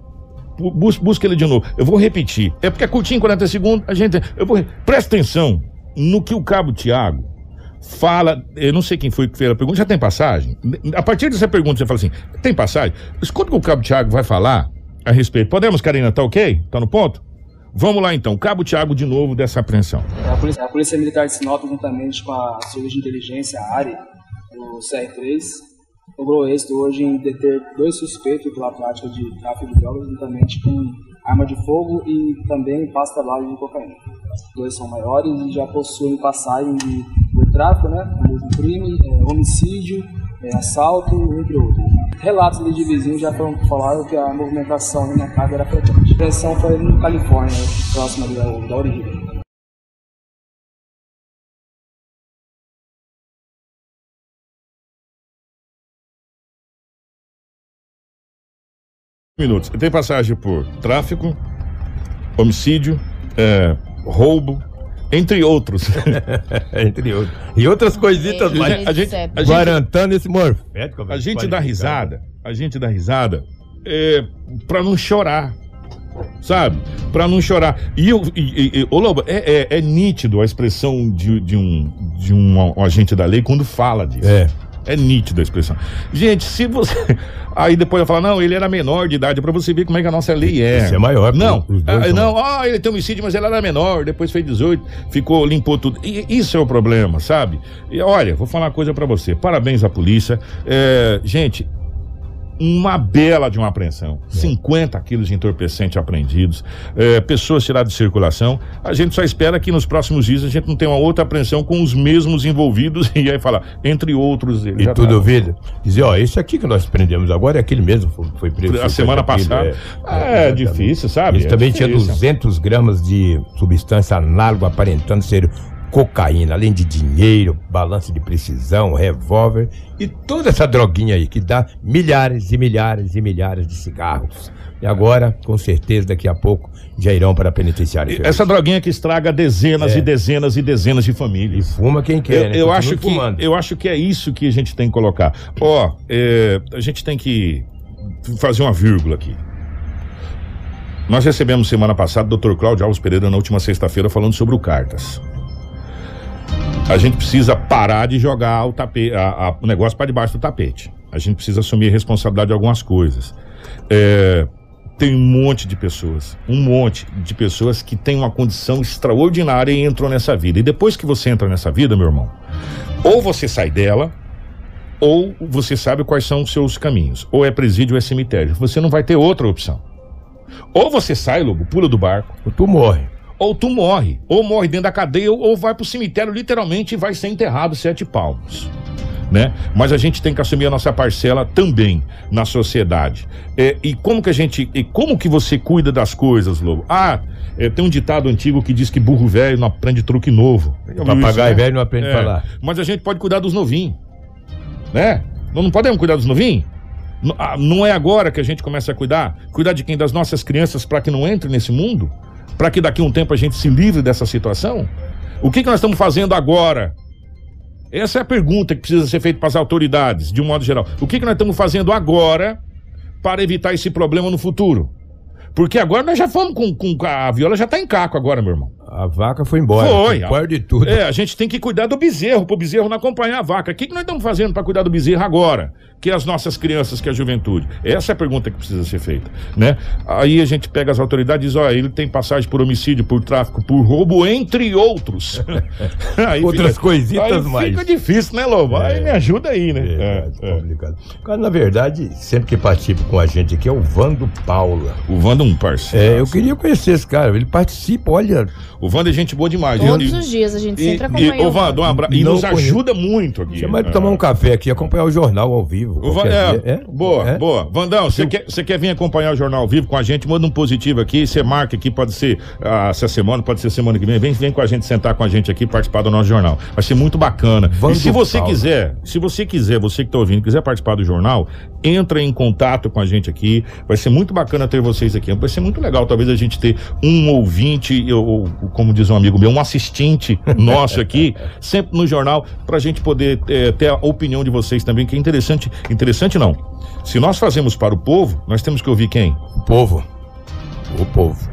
Bus, busca ele de novo. Eu vou repetir. É porque é curtinho, 40 segundos. A gente. Eu vou, presta atenção no que o cabo Tiago fala. Eu não sei quem foi que fez a pergunta. Já tem passagem? A partir dessa pergunta, você fala assim: tem passagem? Escuta o que o cabo Tiago vai falar a respeito. Podemos, Karina? Tá ok? Tá no ponto? Vamos lá então, Cabo Tiago de novo dessa apreensão. É, a, Polícia, a Polícia Militar de Sinop, juntamente com a Serviço de Inteligência, a ARI, o CR3, logrou êxito hoje em deter dois suspeitos pela prática de tráfico de drogas, juntamente com arma de fogo e também pasta base de cocaína. Os dois são maiores e já possuem passagem de, de tráfico, né, de crime, é, homicídio, é, assalto, entre outros. Relatos de vizinhos já foram, falaram que a movimentação na casa era frequente. A pressão foi no Califórnia, próximo ali da, da origem. Minutos. Tem passagem por tráfico, homicídio, é, roubo, entre outros. entre outros. E outras coisitas a mais. gente, a gente, a gente, Guarantando esse morfético. a gente dá risada. A gente dá risada é, pra não chorar. Sabe? Pra não chorar. E, eu, e, e, ô Lobo, é, é, é nítido a expressão de, de, um, de um, um agente da lei quando fala disso. É. É nítida a expressão. Gente, se você. Aí depois eu falo, não, ele era menor de idade, pra você ver como é que a nossa lei é. Esse é maior. Não, ah, não, ah, ele tem homicídio, mas ele era menor, depois fez 18, ficou, limpou tudo. E isso é o problema, sabe? E olha, vou falar uma coisa pra você. Parabéns à polícia. É, gente, uma bela de uma apreensão. 50 quilos de entorpecente apreendidos, é, pessoas tiradas de circulação. A gente só espera que nos próximos dias a gente não tenha uma outra apreensão com os mesmos envolvidos e aí falar, entre outros. E já tu tá- duvida? Dizer, ó, esse aqui que nós prendemos agora é aquele mesmo, foi, foi preso. A 50 semana passada. É, exatamente. difícil, sabe? Ele É também tinha difícil. 200 gramas de substância análoga aparentando ser cocaína, além de dinheiro, balanço de precisão, revólver e toda essa droguinha aí que dá milhares e milhares e milhares de cigarros. E agora, com certeza, daqui a pouco já irão para a penitenciária. Essa droguinha que estraga dezenas É. e dezenas e dezenas de E famílias. fuma quem Eu, quer, né? eu Continua acho que, fumando. eu acho que é isso que a gente tem que colocar. Ó, é, a gente tem que fazer uma vírgula aqui. Nós recebemos semana passada o Dr. Cláudio Alves Pereira na última sexta-feira falando sobre o Cartas. A gente precisa parar de jogar o, tape, a- a- o negócio para debaixo do tapete. A gente precisa assumir a responsabilidade de algumas coisas. É, tem um monte de pessoas, um monte de pessoas que têm uma condição extraordinária e entram nessa vida. E depois que você entra nessa vida, meu irmão, ou você sai dela, ou você sabe quais são os seus caminhos. Ou é presídio ou é cemitério. Você não vai ter outra opção. Ou você sai, lobo, pula do barco, Tu morre. Ou tu morre. Ou morre dentro da cadeia, ou, ou vai pro cemitério literalmente e vai ser enterrado sete palmos. Né? Mas a gente tem que assumir a nossa parcela também na sociedade. É, e como que a gente. E como que você cuida das coisas, Lobo? Ah, é, tem um ditado antigo que diz que burro velho não aprende truque novo. Papagaio né? velho não aprende É, falar. Mas a gente pode cuidar dos novinhos. Né? Não, não podemos cuidar dos novinhos? Ah, Não é agora que a gente começa a cuidar? Cuidar de quem? Das nossas crianças para que não entre nesse mundo? Para que daqui a um tempo a gente se livre dessa situação? O que, que nós estamos fazendo agora? Essa é a pergunta que precisa ser feita para as autoridades, de um modo geral. O que, que nós estamos fazendo agora para evitar esse problema no futuro? Porque agora nós já fomos com, com a viola já está em caco agora, meu irmão. A vaca foi embora. Foi. Pior de tudo. É, a gente tem que cuidar do bezerro, pro bezerro não acompanhar a vaca. O que, que nós estamos fazendo para cuidar do bezerro agora? Que é as nossas crianças, que é a juventude. Essa é a pergunta que precisa ser feita, né? Aí a gente pega as autoridades e diz, ó, ele tem passagem por homicídio, por tráfico, por roubo, entre outros. Outras coisitas aí mais. Fica difícil, né, Lobo? Aí me ajuda aí, né? É, É, é é. complicado. Cara, na verdade, sempre que participa com a gente aqui é o Vando Paula. O Wanda é um parceiro. É, eu queria conhecer esse cara. Ele participa, olha. O Wanda é gente boa demais. Todos E- os dias a gente e, sempre e, acompanha. ô, o Wanda, um abra... e nos conheço. ajuda muito aqui. Chama ele É. pra tomar um café aqui e acompanhar o jornal ao vivo. O Van- é, dia. boa, É? boa. Vandão, você quer, quer vir acompanhar o Jornal ao Vivo com a gente? Manda um positivo aqui, você marca aqui, pode ser ah, essa semana, pode ser semana que vem. Vem, vem com a gente, sentar com a gente aqui, participar do nosso jornal. Vai ser muito bacana. Vando e se você Paulo. quiser, se você quiser, você que tá ouvindo, quiser participar do jornal, entra em contato com a gente aqui. Vai ser muito bacana ter vocês aqui. Vai ser muito legal, talvez, a gente ter um ouvinte, ou, ou, como diz um amigo meu, um assistente nosso aqui, sempre no jornal, pra gente poder eh, ter a opinião de vocês também, que é interessante. Interessante não. Se nós fazemos para o povo, nós temos que ouvir quem? O povo. O povo.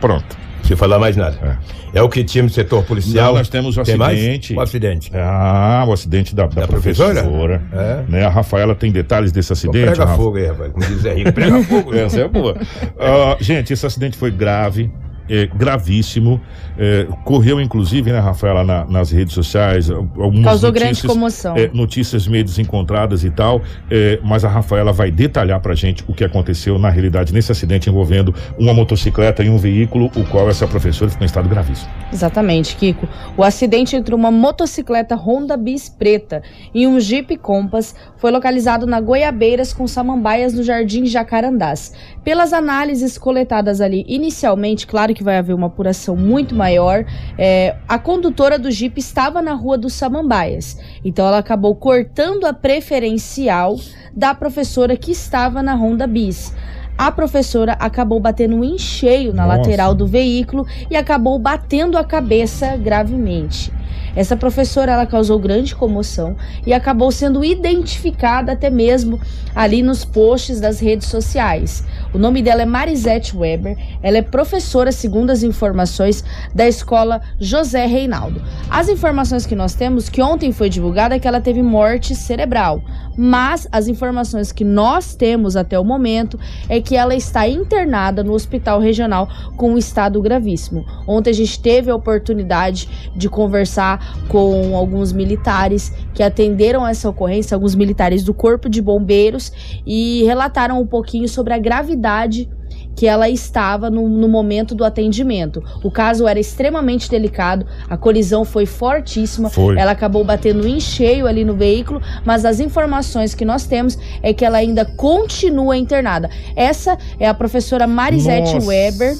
Pronto. Se falar mais nada. É, o que tinha no setor policial. Não, nós temos o Tem acidente. O acidente. Ah, o acidente da, da Da professora. professora? É. Né? A Rafaela tem detalhes desse acidente. Prega Rafa? fogo aí, rapaz. Como diz Rico, prega fogo. Essa é boa. Ah, gente, esse acidente foi grave. É, gravíssimo, é, correu inclusive, né, Rafaela, na- nas redes sociais, algumas Causou grande notícias, comoção. é, notícias meio desencontradas e tal, é, mas a Rafaela vai detalhar pra gente o que aconteceu na realidade nesse acidente envolvendo uma motocicleta e um veículo, o qual essa professora ficou em estado gravíssimo. Exatamente, Kiko. O acidente entre uma motocicleta Honda Bis preta e um Jeep Compass foi localizado na Goiabeiras com Samambaias no Jardim Jacarandás. Pelas análises coletadas ali inicialmente, claro que vai haver uma apuração muito maior, é, a condutora do Jeep estava na rua dos Samambaias. Então ela acabou cortando a preferencial da professora que estava na Honda Bis. A professora acabou batendo em cheio na Nossa. lateral do veículo e acabou batendo a cabeça gravemente. Essa professora ela causou grande comoção e acabou sendo identificada até mesmo ali nos posts das redes sociais. O nome dela é Marisete Weber, ela é professora, segundo as informações, da escola José Reinaldo. As informações que nós temos, que ontem foi divulgada, é que ela teve morte cerebral, mas as informações que nós temos até o momento é que ela está internada no hospital regional com um estado gravíssimo. Ontem a gente teve a oportunidade de conversar com alguns militares que atenderam essa ocorrência, alguns militares do Corpo de Bombeiros, e relataram um pouquinho sobre a gravidade que ela estava no, no momento do atendimento. O caso era extremamente delicado, a colisão foi fortíssima, Foi. ela acabou batendo em cheio ali no veículo, mas as informações que nós temos é que ela ainda continua internada. Essa é a professora Marisete Nossa. Weber.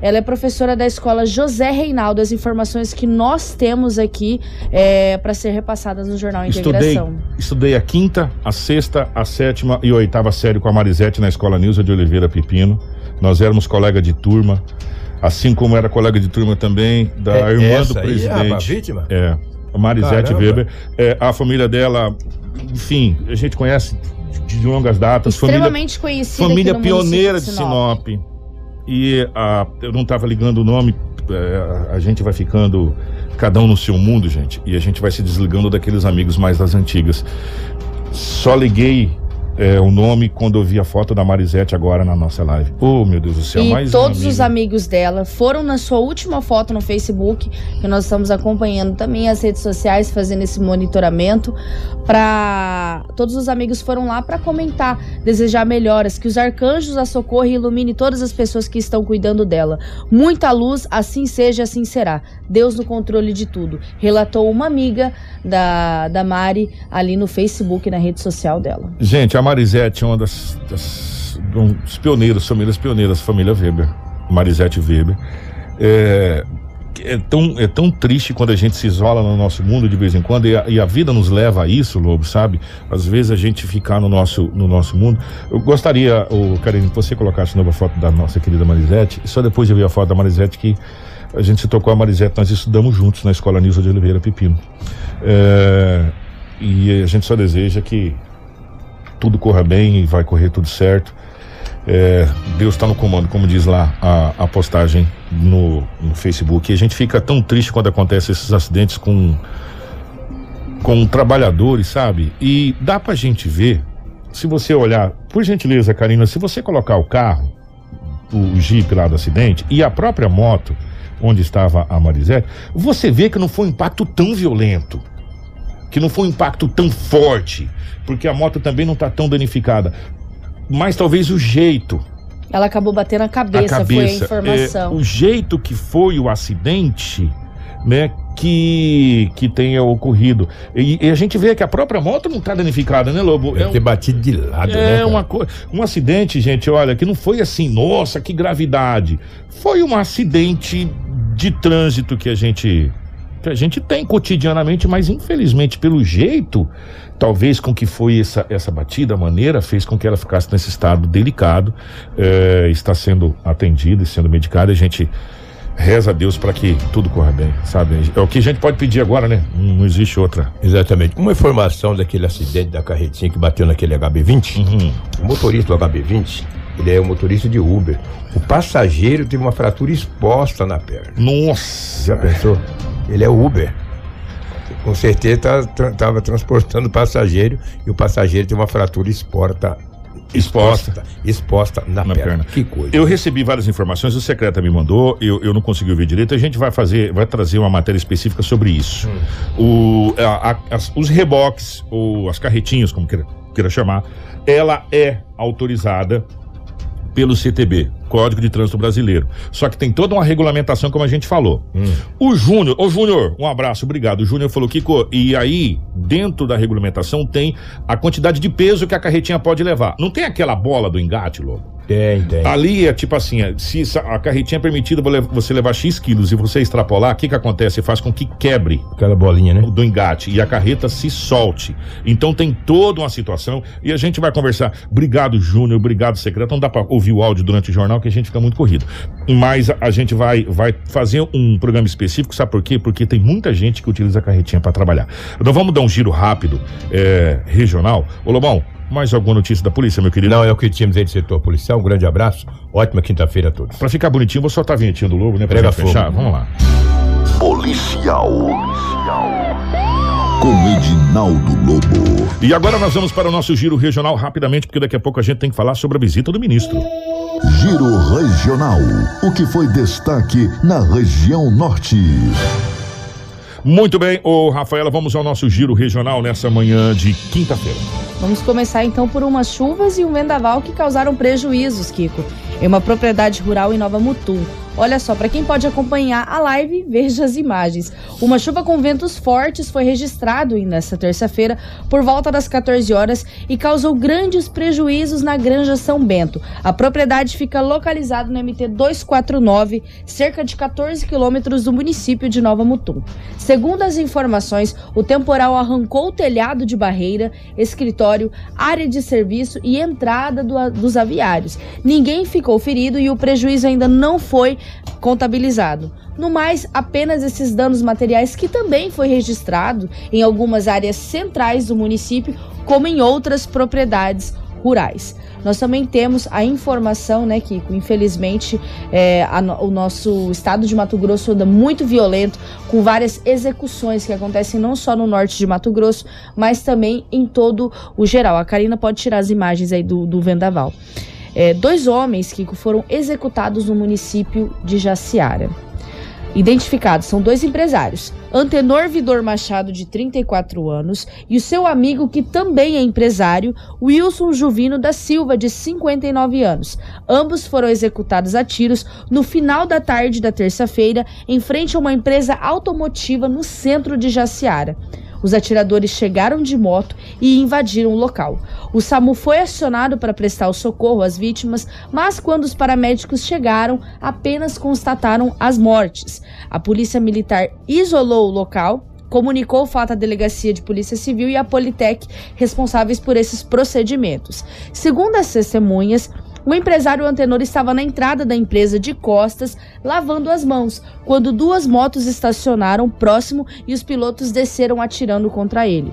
Ela é professora da escola José Reinaldo. As informações que nós temos aqui é, para ser repassadas no Jornal Estudei, Integração. estudei a quinta, a sexta, a sétima e a oitava série com a Marisete na escola Nilza de Oliveira Pepino. Nós éramos colega de turma, assim como era colega de turma também da É irmã essa do aí, presidente. rapaz, vítima? É, a Marisete Caramba. Weber. É, a família dela, enfim, a gente conhece de, de longas datas. Família, Extremamente conhecida família aqui no município pioneira de Sinop. E a, eu não estava ligando o nome, é, a gente vai ficando cada um no seu mundo, gente. E a gente vai se desligando daqueles amigos mais das antigas. Só liguei é, o nome quando eu vi a foto da Marisete agora na nossa live. Oh, meu Deus do céu, E mais todos os amigo. amigos dela foram na sua última foto no Facebook, que nós estamos acompanhando também as redes sociais, fazendo esse monitoramento. Para todos os amigos foram lá para comentar, desejar melhoras, que os arcanjos a socorre e ilumine todas as pessoas que estão cuidando dela. Muita luz, assim seja, assim será. Deus no controle de tudo. Relatou uma amiga da, da Mari ali no Facebook, na rede social dela. Gente, a Marisete é uma das, das um dos pioneiros, famílias pioneiras, família Weber, Marisete Weber. É, é, tão, é tão triste quando a gente se isola no nosso mundo de vez em quando e a, e a vida nos leva a isso, Lobo, sabe? Às vezes a gente ficar no nosso, no nosso mundo. Eu gostaria, o Karine, que você colocasse de novo a foto da nossa querida Marisete, só depois de ver a foto da Marisete que a gente se tocou a Marisete, nós estudamos juntos na Escola Nilson de Oliveira Pepino. É, e a gente só deseja que tudo corra bem e vai correr tudo certo. É, Deus está no comando, como diz lá a, a postagem no, no Facebook. E a gente fica tão triste quando acontecem esses acidentes com, com trabalhadores, sabe? E dá pra gente ver, se você olhar, por gentileza, Karina, se você colocar o carro, o Jeep lá do acidente, e a própria moto, onde estava a Marisete, você vê que não foi um impacto tão violento que não foi um impacto tão forte, porque a moto também não está tão danificada. Mas talvez o jeito Ela acabou batendo a cabeça, a cabeça. foi a informação. É, o jeito que foi o acidente, né? Que, que tenha ocorrido. E, e a gente vê que a própria moto não está danificada, né, Lobo? Deve É um- ter batido de lado, né? É uma coisa. Um acidente, gente, olha, que não foi assim, nossa, que gravidade. Foi um acidente de trânsito que a gente que a gente tem cotidianamente, mas infelizmente pelo jeito, talvez com que foi essa, essa batida, a maneira fez com que ela ficasse nesse estado delicado, é, está sendo atendida e sendo medicada. A gente reza a Deus para que tudo corra bem, sabe? É o que a gente pode pedir agora, né? Não existe outra. Exatamente. Uma informação daquele acidente da carretinha que bateu naquele HB20. Uhum. O motorista do HB20, ele é o motorista de Uber. O passageiro teve uma fratura exposta na perna. Nossa! Já pensou? Ele é Uber. Com certeza estava transportando passageiro e o passageiro tem uma fratura exposta, Exposta. exposta na, Na perna. perna. Que coisa. Eu recebi várias informações, o secreta me mandou, eu, eu não consegui ouvir direito. A gente vai fazer, vai trazer uma matéria específica sobre isso. O, a- a- as- os reboques, ou as carretinhas, como queira, queira chamar, ela é autorizada pelo CTB, Código de Trânsito Brasileiro. Só que tem toda uma regulamentação, como a gente falou. O Júnior, ô Júnior, um abraço, obrigado. O Júnior falou, Kiko, e aí, dentro da regulamentação, tem a quantidade de peso que a carretinha pode levar. Não tem aquela bola do engate, Lobo? Tem, tem. Ali é tipo assim, é, se a carretinha é permitida vo- você levar X quilos e você extrapolar, o que que acontece? Faz com que quebre Aquela bolinha, né? do engate e a carreta se solte. Então tem toda uma situação e a gente vai conversar. Obrigado, Júnior, obrigado, secreto. Não dá pra ouvir o áudio durante o jornal que a gente fica muito corrido. Mas a, a gente vai, vai fazer um programa específico, sabe por quê? Porque tem muita gente que utiliza a carretinha para trabalhar. Então vamos dar um giro rápido, é, regional. Ô Lobão, mais alguma notícia da polícia, meu querido? Não, é o que tínhamos aí do setor policial. Um grande abraço. Ótima quinta-feira a todos. Pra ficar bonitinho, vou soltar a vinhetinha do Lobo, né? Pra Prega fechar. Vamos lá. Policial. Policial. Com Edinaldo Lobo. E agora nós vamos para o nosso giro regional rapidamente, porque daqui a pouco a gente tem que falar sobre a visita do ministro. Giro Regional. O que foi destaque na região norte. Muito bem, ô Rafaela, vamos ao nosso giro regional nessa manhã de quinta-feira. Vamos começar então por umas chuvas e um vendaval que causaram prejuízos, Kiko, em uma propriedade rural em Nova Mutum. Olha só, para quem pode acompanhar a live, veja as imagens. Uma chuva com ventos fortes foi registrado nesta terça-feira por volta das 14 horas e causou grandes prejuízos na Granja São Bento. A propriedade fica localizada no MT 249, cerca de 14 quilômetros do município de Nova Mutum. Segundo as informações, o temporal arrancou o telhado de barreira, escritório, área de serviço e entrada do- dos aviários. Ninguém ficou ferido e o prejuízo ainda não foi contabilizado. No mais, apenas esses danos materiais que também foi registrado em algumas áreas centrais do município, como em outras propriedades rurais. Nós também temos a informação, né, Kiko? Infelizmente, é, a o nosso estado de Mato Grosso anda muito violento, com várias execuções que acontecem não só no norte de Mato Grosso, mas também em todo o geral. A Karina pode tirar as imagens aí do, do vendaval. É, dois homens, Kiko, foram executados no município de Jaciara. Identificados são dois empresários, Antenor Vidor Machado, de 34 anos, e o seu amigo, que também é empresário, Wilson Juvino da Silva, de 59 anos. Ambos foram executados a tiros no final da tarde da terça-feira, em frente a uma empresa automotiva no centro de Jaciara. Os atiradores chegaram de moto e invadiram o local. O SAMU foi acionado para prestar o socorro às vítimas, mas quando os paramédicos chegaram, apenas constataram as mortes. A polícia militar isolou o local. Comunicou o fato à Delegacia de Polícia Civil e à Politec, responsáveis por esses procedimentos. Segundo as testemunhas, o empresário Antenor estava na entrada da empresa de costas, lavando as mãos, quando duas motos estacionaram próximo e os pilotos desceram atirando contra ele.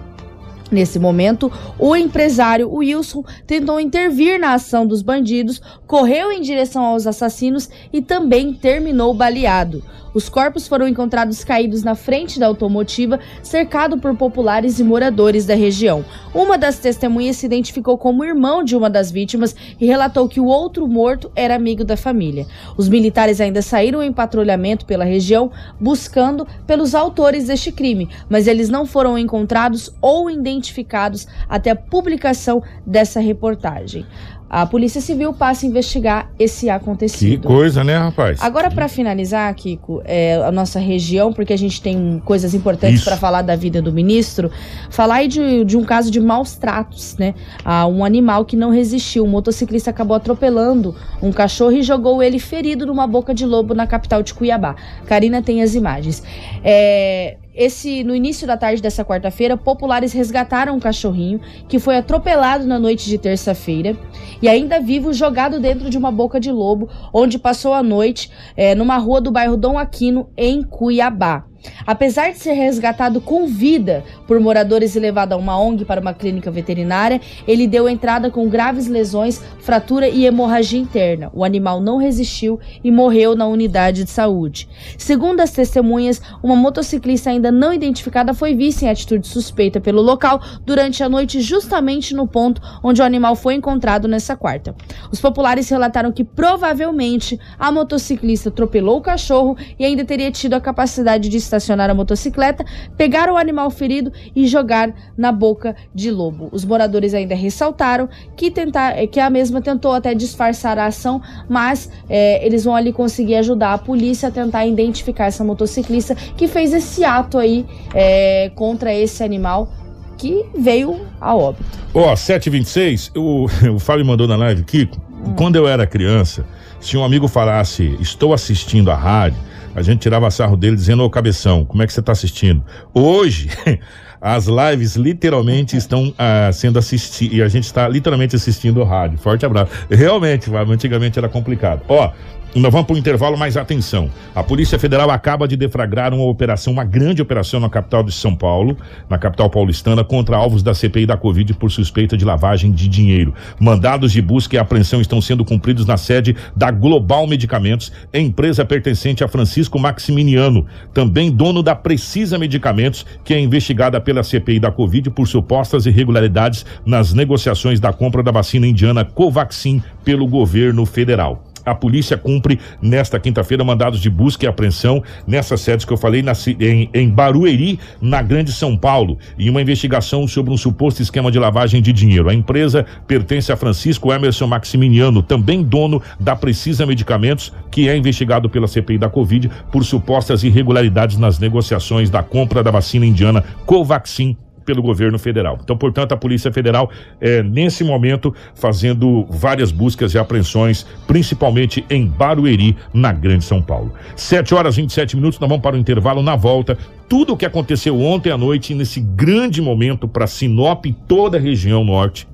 Nesse momento, o empresário Wilson tentou intervir na ação dos bandidos, correu em direção aos assassinos e também terminou baleado. Os corpos foram encontrados caídos na frente da automotiva, cercado por populares e moradores da região. Uma das testemunhas se identificou como irmão de uma das vítimas e relatou que o outro morto era amigo da família. Os militares ainda saíram em patrulhamento pela região, buscando pelos autores deste crime, mas eles não foram encontrados ou identificados até a publicação dessa reportagem. A Polícia Civil passa a investigar esse Que acontecido. coisa, né, rapaz? Agora, para finalizar, Kiko, é, a nossa região, porque a gente tem coisas importantes para falar da vida do ministro, falar aí de, de um caso de maus tratos, né? A um animal que não resistiu. Um motociclista acabou atropelando um cachorro e jogou ele ferido numa boca de lobo na capital de Cuiabá. Karina tem as imagens. É, esse, no início da tarde dessa quarta-feira, populares resgataram um cachorrinho que foi atropelado na noite de terça-feira e ainda vivo jogado dentro de uma boca de lobo, onde passou a noite é, numa rua do bairro Dom Aquino, em Cuiabá. Apesar de ser resgatado com vida por moradores e levado a uma ONG para uma clínica veterinária, ele deu entrada com graves lesões, fratura e hemorragia interna. O animal não resistiu e morreu na unidade de saúde. Segundo as testemunhas, uma motociclista ainda não identificada foi vista em atitude suspeita pelo local durante a noite, justamente no ponto onde o animal foi encontrado nessa quarta. Os populares relataram que provavelmente a motociclista atropelou o cachorro e ainda teria tido a capacidade de estacionar a motocicleta, pegar o animal ferido e jogar na boca de lobo. Os moradores ainda ressaltaram que, tentar, que a mesma tentou até disfarçar a ação, mas é, eles vão ali conseguir ajudar a polícia a tentar identificar essa motociclista que fez esse ato aí é, contra esse animal que veio a óbito. Ó, 726, o, o Fábio mandou na live, Kiko, quando eu era criança, se um amigo falasse, estou assistindo a rádio, a gente tirava sarro dele dizendo, ô cabeção, como é que você tá assistindo? Hoje, as lives literalmente estão ah, sendo assistidas, e a gente está literalmente assistindo a rádio. Forte abraço. Realmente, antigamente era complicado. Ó, nós vamos para o intervalo, mas atenção. A Polícia Federal acaba de deflagrar uma operação, uma grande operação na capital de São Paulo, na capital paulistana, contra alvos da CPI da Covid por suspeita de lavagem de dinheiro. Mandados de busca e apreensão estão sendo cumpridos na sede da Global Medicamentos, empresa pertencente a Francisco Maximiliano, também dono da Precisa Medicamentos, que é investigada pela CPI da Covid por supostas irregularidades nas negociações da compra da vacina indiana Covaxin pelo governo federal. A polícia cumpre nesta quinta-feira mandados de busca e apreensão nessas sedes que eu falei na em, em Barueri, na Grande São Paulo, e uma investigação sobre um suposto esquema de lavagem de dinheiro. A empresa pertence a Francisco Emerson Maximiliano, também dono da Precisa Medicamentos, que é investigado pela CPI da Covid por supostas irregularidades nas negociações da compra da vacina indiana Covaxin pelo governo federal. Então, portanto, a Polícia Federal, é, nesse momento, fazendo várias buscas e apreensões, principalmente em Barueri, na Grande São Paulo. 7 horas e 27 minutos, nós vamos para o intervalo na volta. Tudo o que aconteceu ontem à noite, nesse grande momento para Sinop e toda a região norte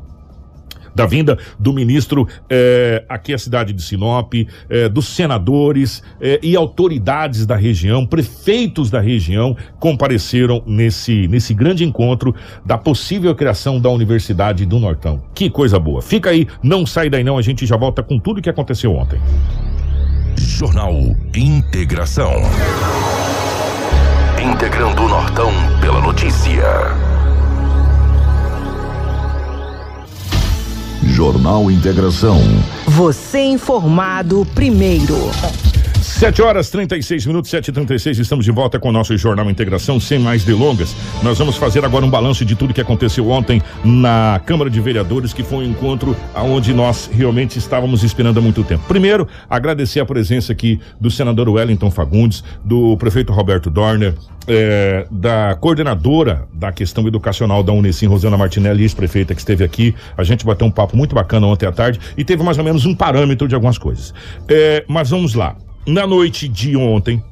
da vinda do ministro eh, aqui à cidade de Sinop, eh, dos senadores eh, e autoridades da região, prefeitos da região, compareceram nesse, nesse grande encontro da possível criação da Universidade do Nortão. Que coisa boa. Fica aí, não sai daí não, a gente já volta com tudo que aconteceu ontem. Jornal Integração. Integrando o Nortão pela notícia. Jornal Integração. Você informado primeiro. 7 horas 36 minutos, 7h36, estamos de volta com o nosso Jornal Integração, sem mais delongas. Nós vamos fazer agora um balanço de tudo que aconteceu ontem na Câmara de Vereadores, que foi um encontro onde nós realmente estávamos esperando há muito tempo. Primeiro, agradecer a presença aqui do senador Wellington Fagundes, do prefeito Roberto Dorner, eh, da coordenadora da questão educacional da Unicim, Rosana Martinelli, ex-prefeita que esteve aqui. A gente bateu um papo muito bacana ontem à tarde e teve mais ou menos um parâmetro de algumas coisas. Eh, mas vamos lá. Na noite de ontem,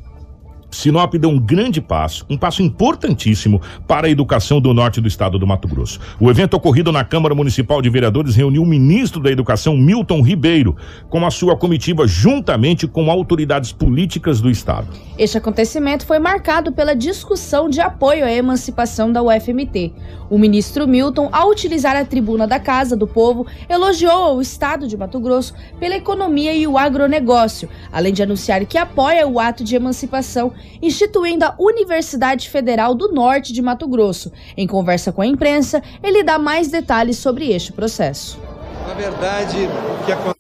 Sinop deu um grande passo, um passo importantíssimo para a educação do norte do estado do Mato Grosso. O evento ocorrido na Câmara Municipal de Vereadores reuniu o ministro da Educação, Milton Ribeiro, com a sua comitiva, juntamente com autoridades políticas do estado. Este acontecimento foi marcado pela discussão de apoio à emancipação da UFMT. O ministro Milton, ao utilizar a tribuna da Casa do Povo, elogiou o estado de Mato Grosso pela economia e o agronegócio, além de anunciar que apoia o ato de emancipação, instituindo a Universidade Federal do Norte de Mato Grosso. Em conversa com a imprensa, ele dá mais detalhes sobre este processo. Na verdade, o que.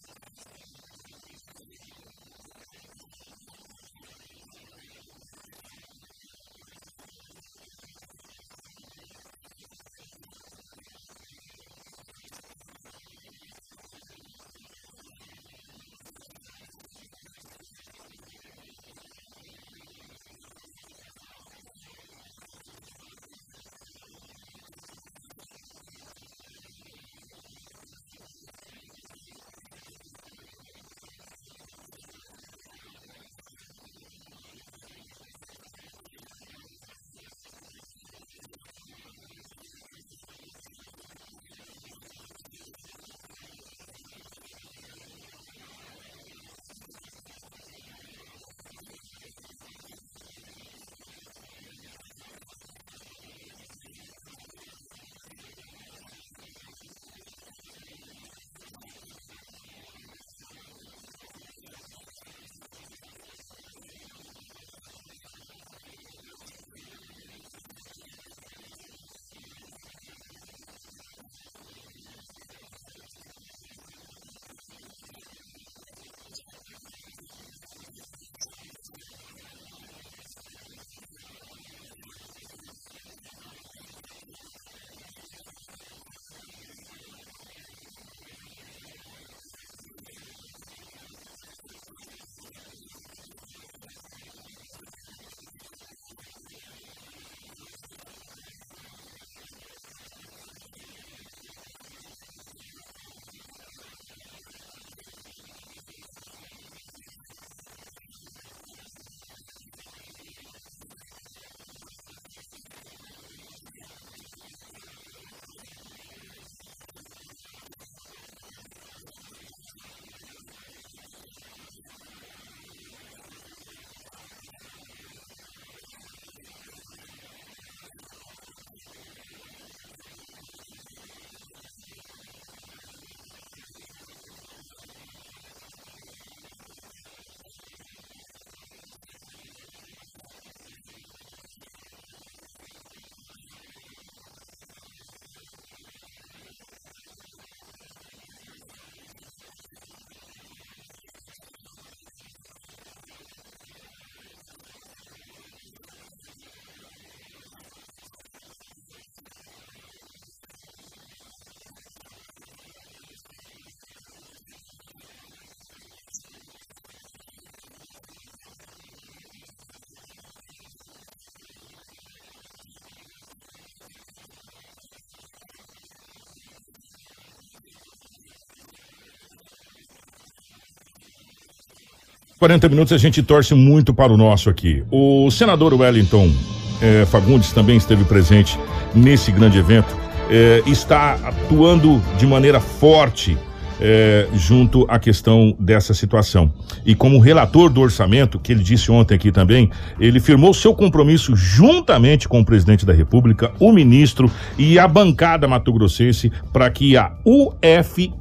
40 minutos a gente torce muito para o nosso aqui. O senador Wellington eh, Fagundes também esteve presente nesse grande evento. Eh, está atuando de maneira forte eh, junto à questão dessa situação. E como relator do orçamento, que ele disse ontem aqui também, ele firmou seu compromisso juntamente com o presidente da República, o ministro e a bancada mato-grossense para que a UFNMT,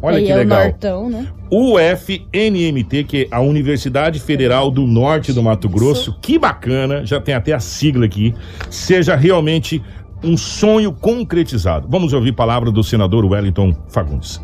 olha Aí que é legal. o Nortão, né? UFNMT, que é a Universidade Federal do Norte do Mato Grosso, que bacana, já tem até a sigla aqui, seja realmente um sonho concretizado. Vamos ouvir palavra do senador Wellington Fagundes.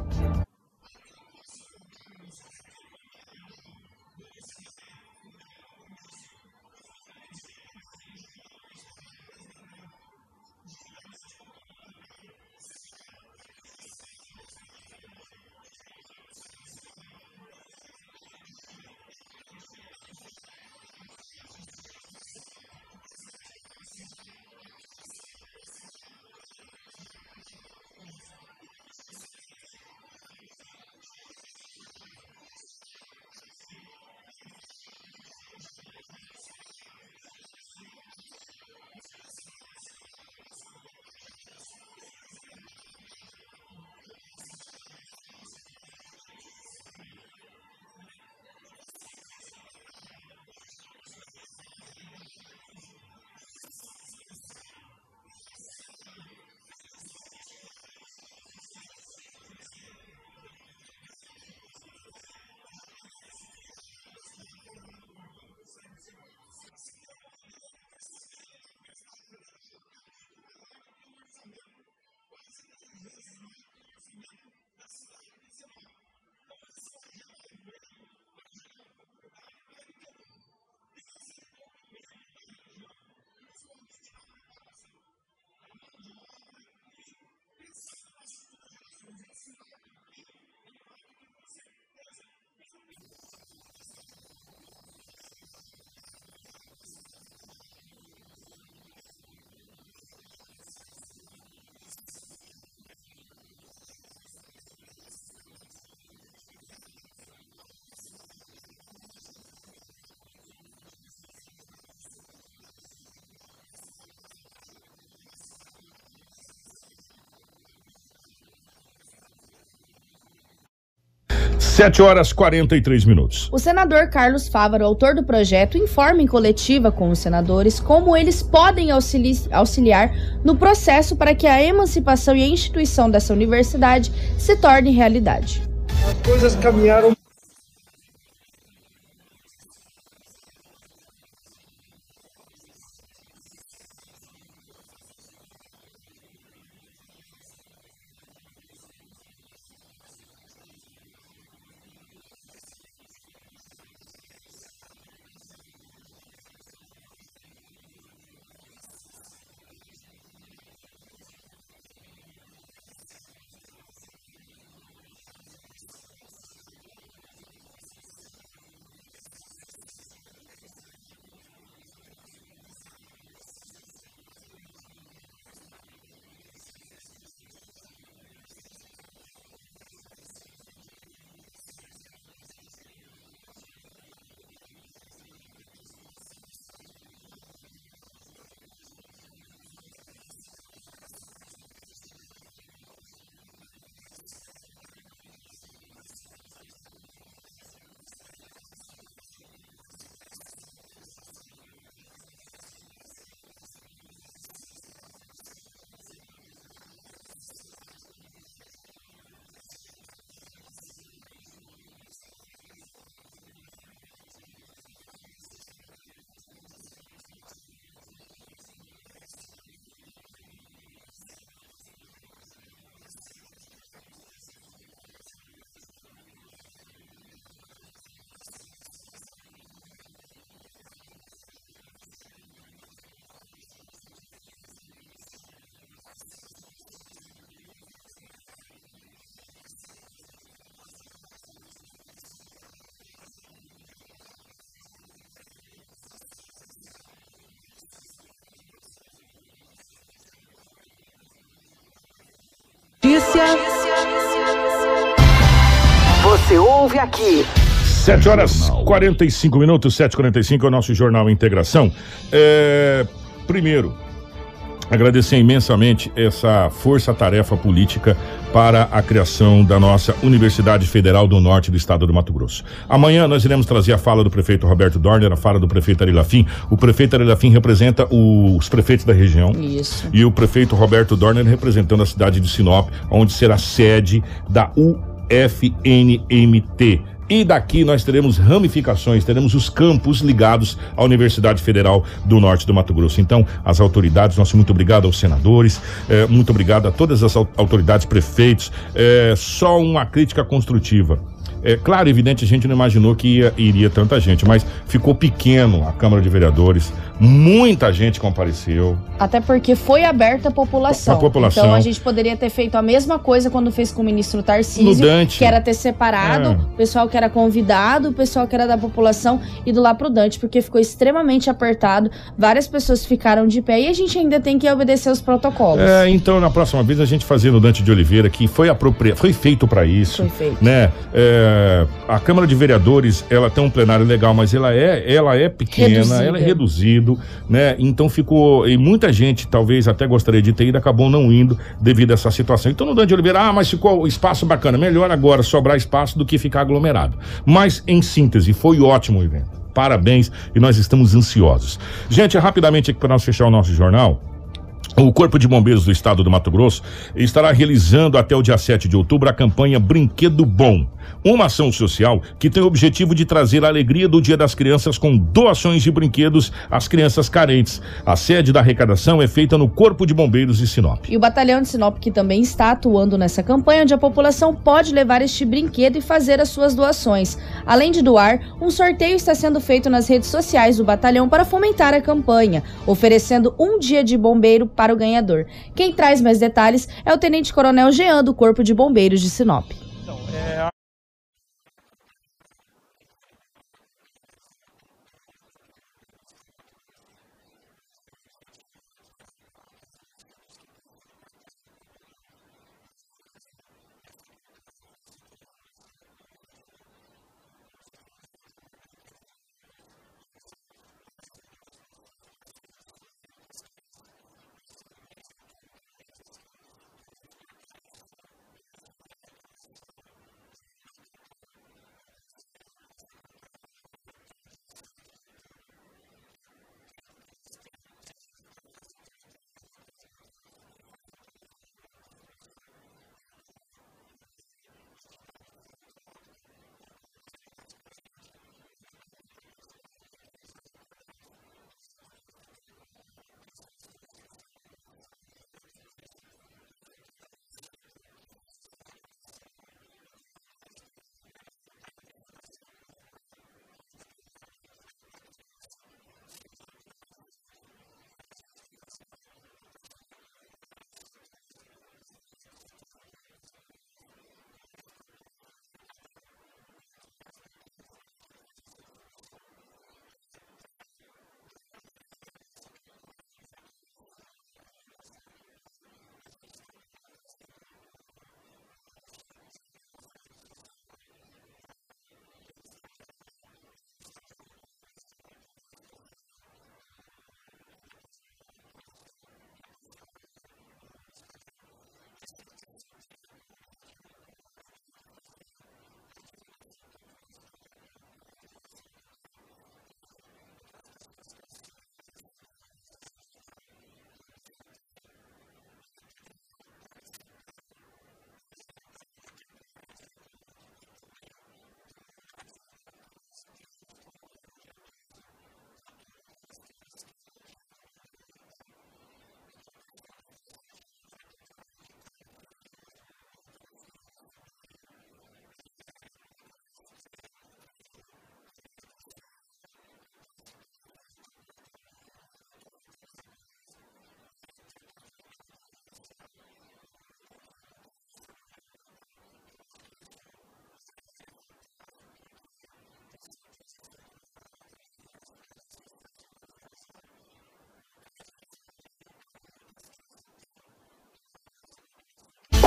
Sete horas 43 minutos. O senador Carlos Fávaro, autor do projeto, informa em coletiva com os senadores como eles podem auxili- auxiliar no processo para que a emancipação e a instituição dessa universidade se torne realidade. As coisas caminharam Notícia. Você ouve aqui. 7 horas 45 minutos, 7h45 é o nosso Jornal Integração. É, primeiro, agradecer imensamente essa força-tarefa política para a criação da nossa Universidade Federal do Norte do Estado do Mato Grosso. Amanhã nós iremos trazer a fala do prefeito Roberto Dorner, a fala do prefeito Ari Lafim. O prefeito Ari Lafim representa os prefeitos da região. Isso. E o prefeito Roberto Dorner representando a cidade de Sinop, onde será sede da UFNMT. E daqui nós teremos ramificações, teremos os campos ligados à Universidade Federal do Norte do Mato Grosso. Então, as autoridades, nosso muito obrigado aos senadores, eh, muito obrigado a todas as au- autoridades, prefeitos. eh, só uma crítica construtiva. É claro, evidente, a gente não imaginou que ia- iria tanta gente, mas ficou pequeno a Câmara de Vereadores. Muita gente compareceu. Até porque foi aberta a população. A população. Então a gente poderia ter feito a mesma coisa quando fez com o ministro Tarcísio, No que era ter separado É. o pessoal que era convidado, o pessoal que era da população ido lá pro Dante, porque ficou extremamente apertado. Várias pessoas ficaram de pé e a gente ainda tem que obedecer os protocolos. É, então, na próxima vez, a gente fazendo o Dante de Oliveira, que foi apropriado, foi feito para isso. Foi feito. Né? É, a Câmara de Vereadores, ela tem um plenário legal, mas ela é, ela é pequena, Reduzida. ela é reduzido, né? Então ficou. E muita gente, talvez até gostaria de ter ido, acabou não indo devido a essa situação. Então, no Dante de Oliveira, ah, mas ficou espaço bacana. Melhor agora sobrar espaço do que ficar aglomerado. Mas, em síntese, foi ótimo o evento. Parabéns e nós estamos ansiosos. Gente, rapidamente aqui para nós fechar o nosso jornal. O Corpo de Bombeiros do Estado do Mato Grosso estará realizando até o dia 7 de outubro a campanha Brinquedo Bom. Uma ação social que tem o objetivo de trazer a alegria do Dia das Crianças com doações de brinquedos às crianças carentes. A sede da arrecadação é feita no Corpo de Bombeiros de Sinop. E o Batalhão de Sinop, que também está atuando nessa campanha, onde a população pode levar este brinquedo e fazer as suas doações. Além de doar, um sorteio está sendo feito nas redes sociais do Batalhão para fomentar a campanha, oferecendo um dia de bombeiro para o ganhador. Quem traz mais detalhes é o Tenente Coronel Jean, do Corpo de Bombeiros de Sinop.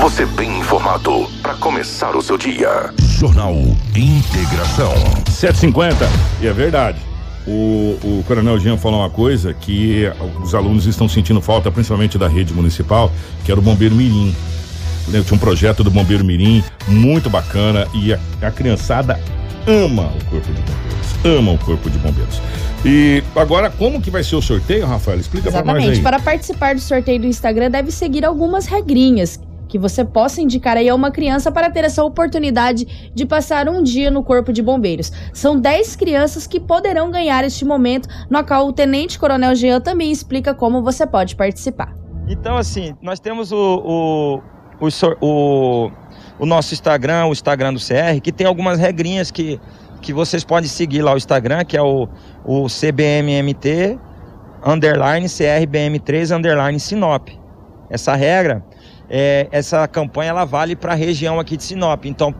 Você bem informado para começar o seu dia. Jornal Integração. 750. E é verdade. O, o Coronel Jean falou uma coisa que os alunos estão sentindo falta, principalmente da rede municipal, que era o Bombeiro Mirim. Tinha um projeto do Bombeiro Mirim muito bacana e a, a criançada ama o Corpo de Bombeiros. Ama o Corpo de Bombeiros. E agora, como que vai ser o sorteio, Rafael? Explica pra nós Exatamente. aí. Para participar do sorteio do Instagram, deve seguir algumas regrinhas que você possa indicar aí a uma criança para ter essa oportunidade de passar um dia no Corpo de Bombeiros. São 10 crianças que poderão ganhar este momento, no qual o Tenente Coronel Jean também explica como você pode participar. Então, assim, nós temos o, o, o, o, o nosso Instagram, o Instagram do CR, que tem algumas regrinhas que, que vocês podem seguir lá o Instagram, que é o, o CBMMT, underline CRBM3, underline Sinop. Essa regra, é, essa campanha, ela vale para a região aqui de Sinop. Então,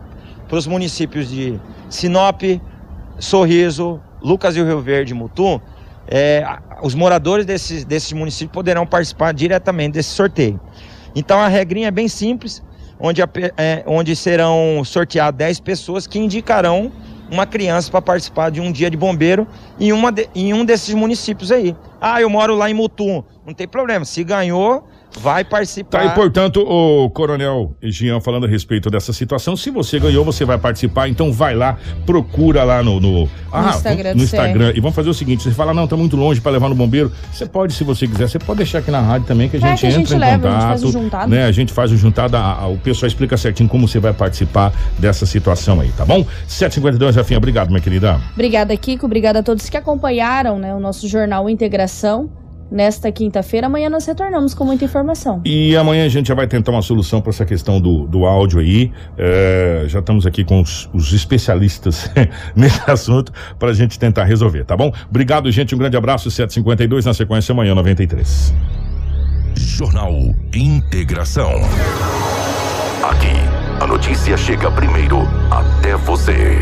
para os municípios de Sinop, Sorriso, Lucas e o Rio Verde, Mutum, é, os moradores desses, desses municípios poderão participar diretamente desse sorteio. Então a regrinha é bem simples, onde, a é, onde serão sorteadas 10 pessoas que indicarão uma criança para participar de um dia de bombeiro em, uma de- em um desses municípios aí. Ah, eu moro lá em Mutum. Não tem problema. Se ganhou, vai participar. Tá aí, portanto, o Coronel Jean falando a respeito dessa situação. Se você ganhou, você vai participar, então vai lá, procura lá no, no, ah, Instagram no Instagram. E vamos fazer o seguinte: você fala, não, tá muito longe para levar no bombeiro. Você pode, se você quiser, você pode deixar aqui na rádio também, que a É, gente que a entra gente em leva, a contato. gente faz o juntado. Né? A gente faz o juntado, a- a- o pessoal explica certinho como você vai participar dessa situação aí, tá bom? 752, Rafinha, obrigado, minha querida. Obrigada, Kiko. Obrigada a todos que acompanharam né, o nosso jornal Integração nesta quinta-feira. Amanhã nós retornamos com muita informação. E amanhã a gente já vai tentar uma solução para essa questão do, do áudio aí. É, já estamos aqui com os, os especialistas nesse assunto para a gente tentar resolver, tá bom? Obrigado, gente. Um grande abraço. 752 na sequência amanhã 93. Jornal Integração. Aqui, a notícia chega primeiro até você.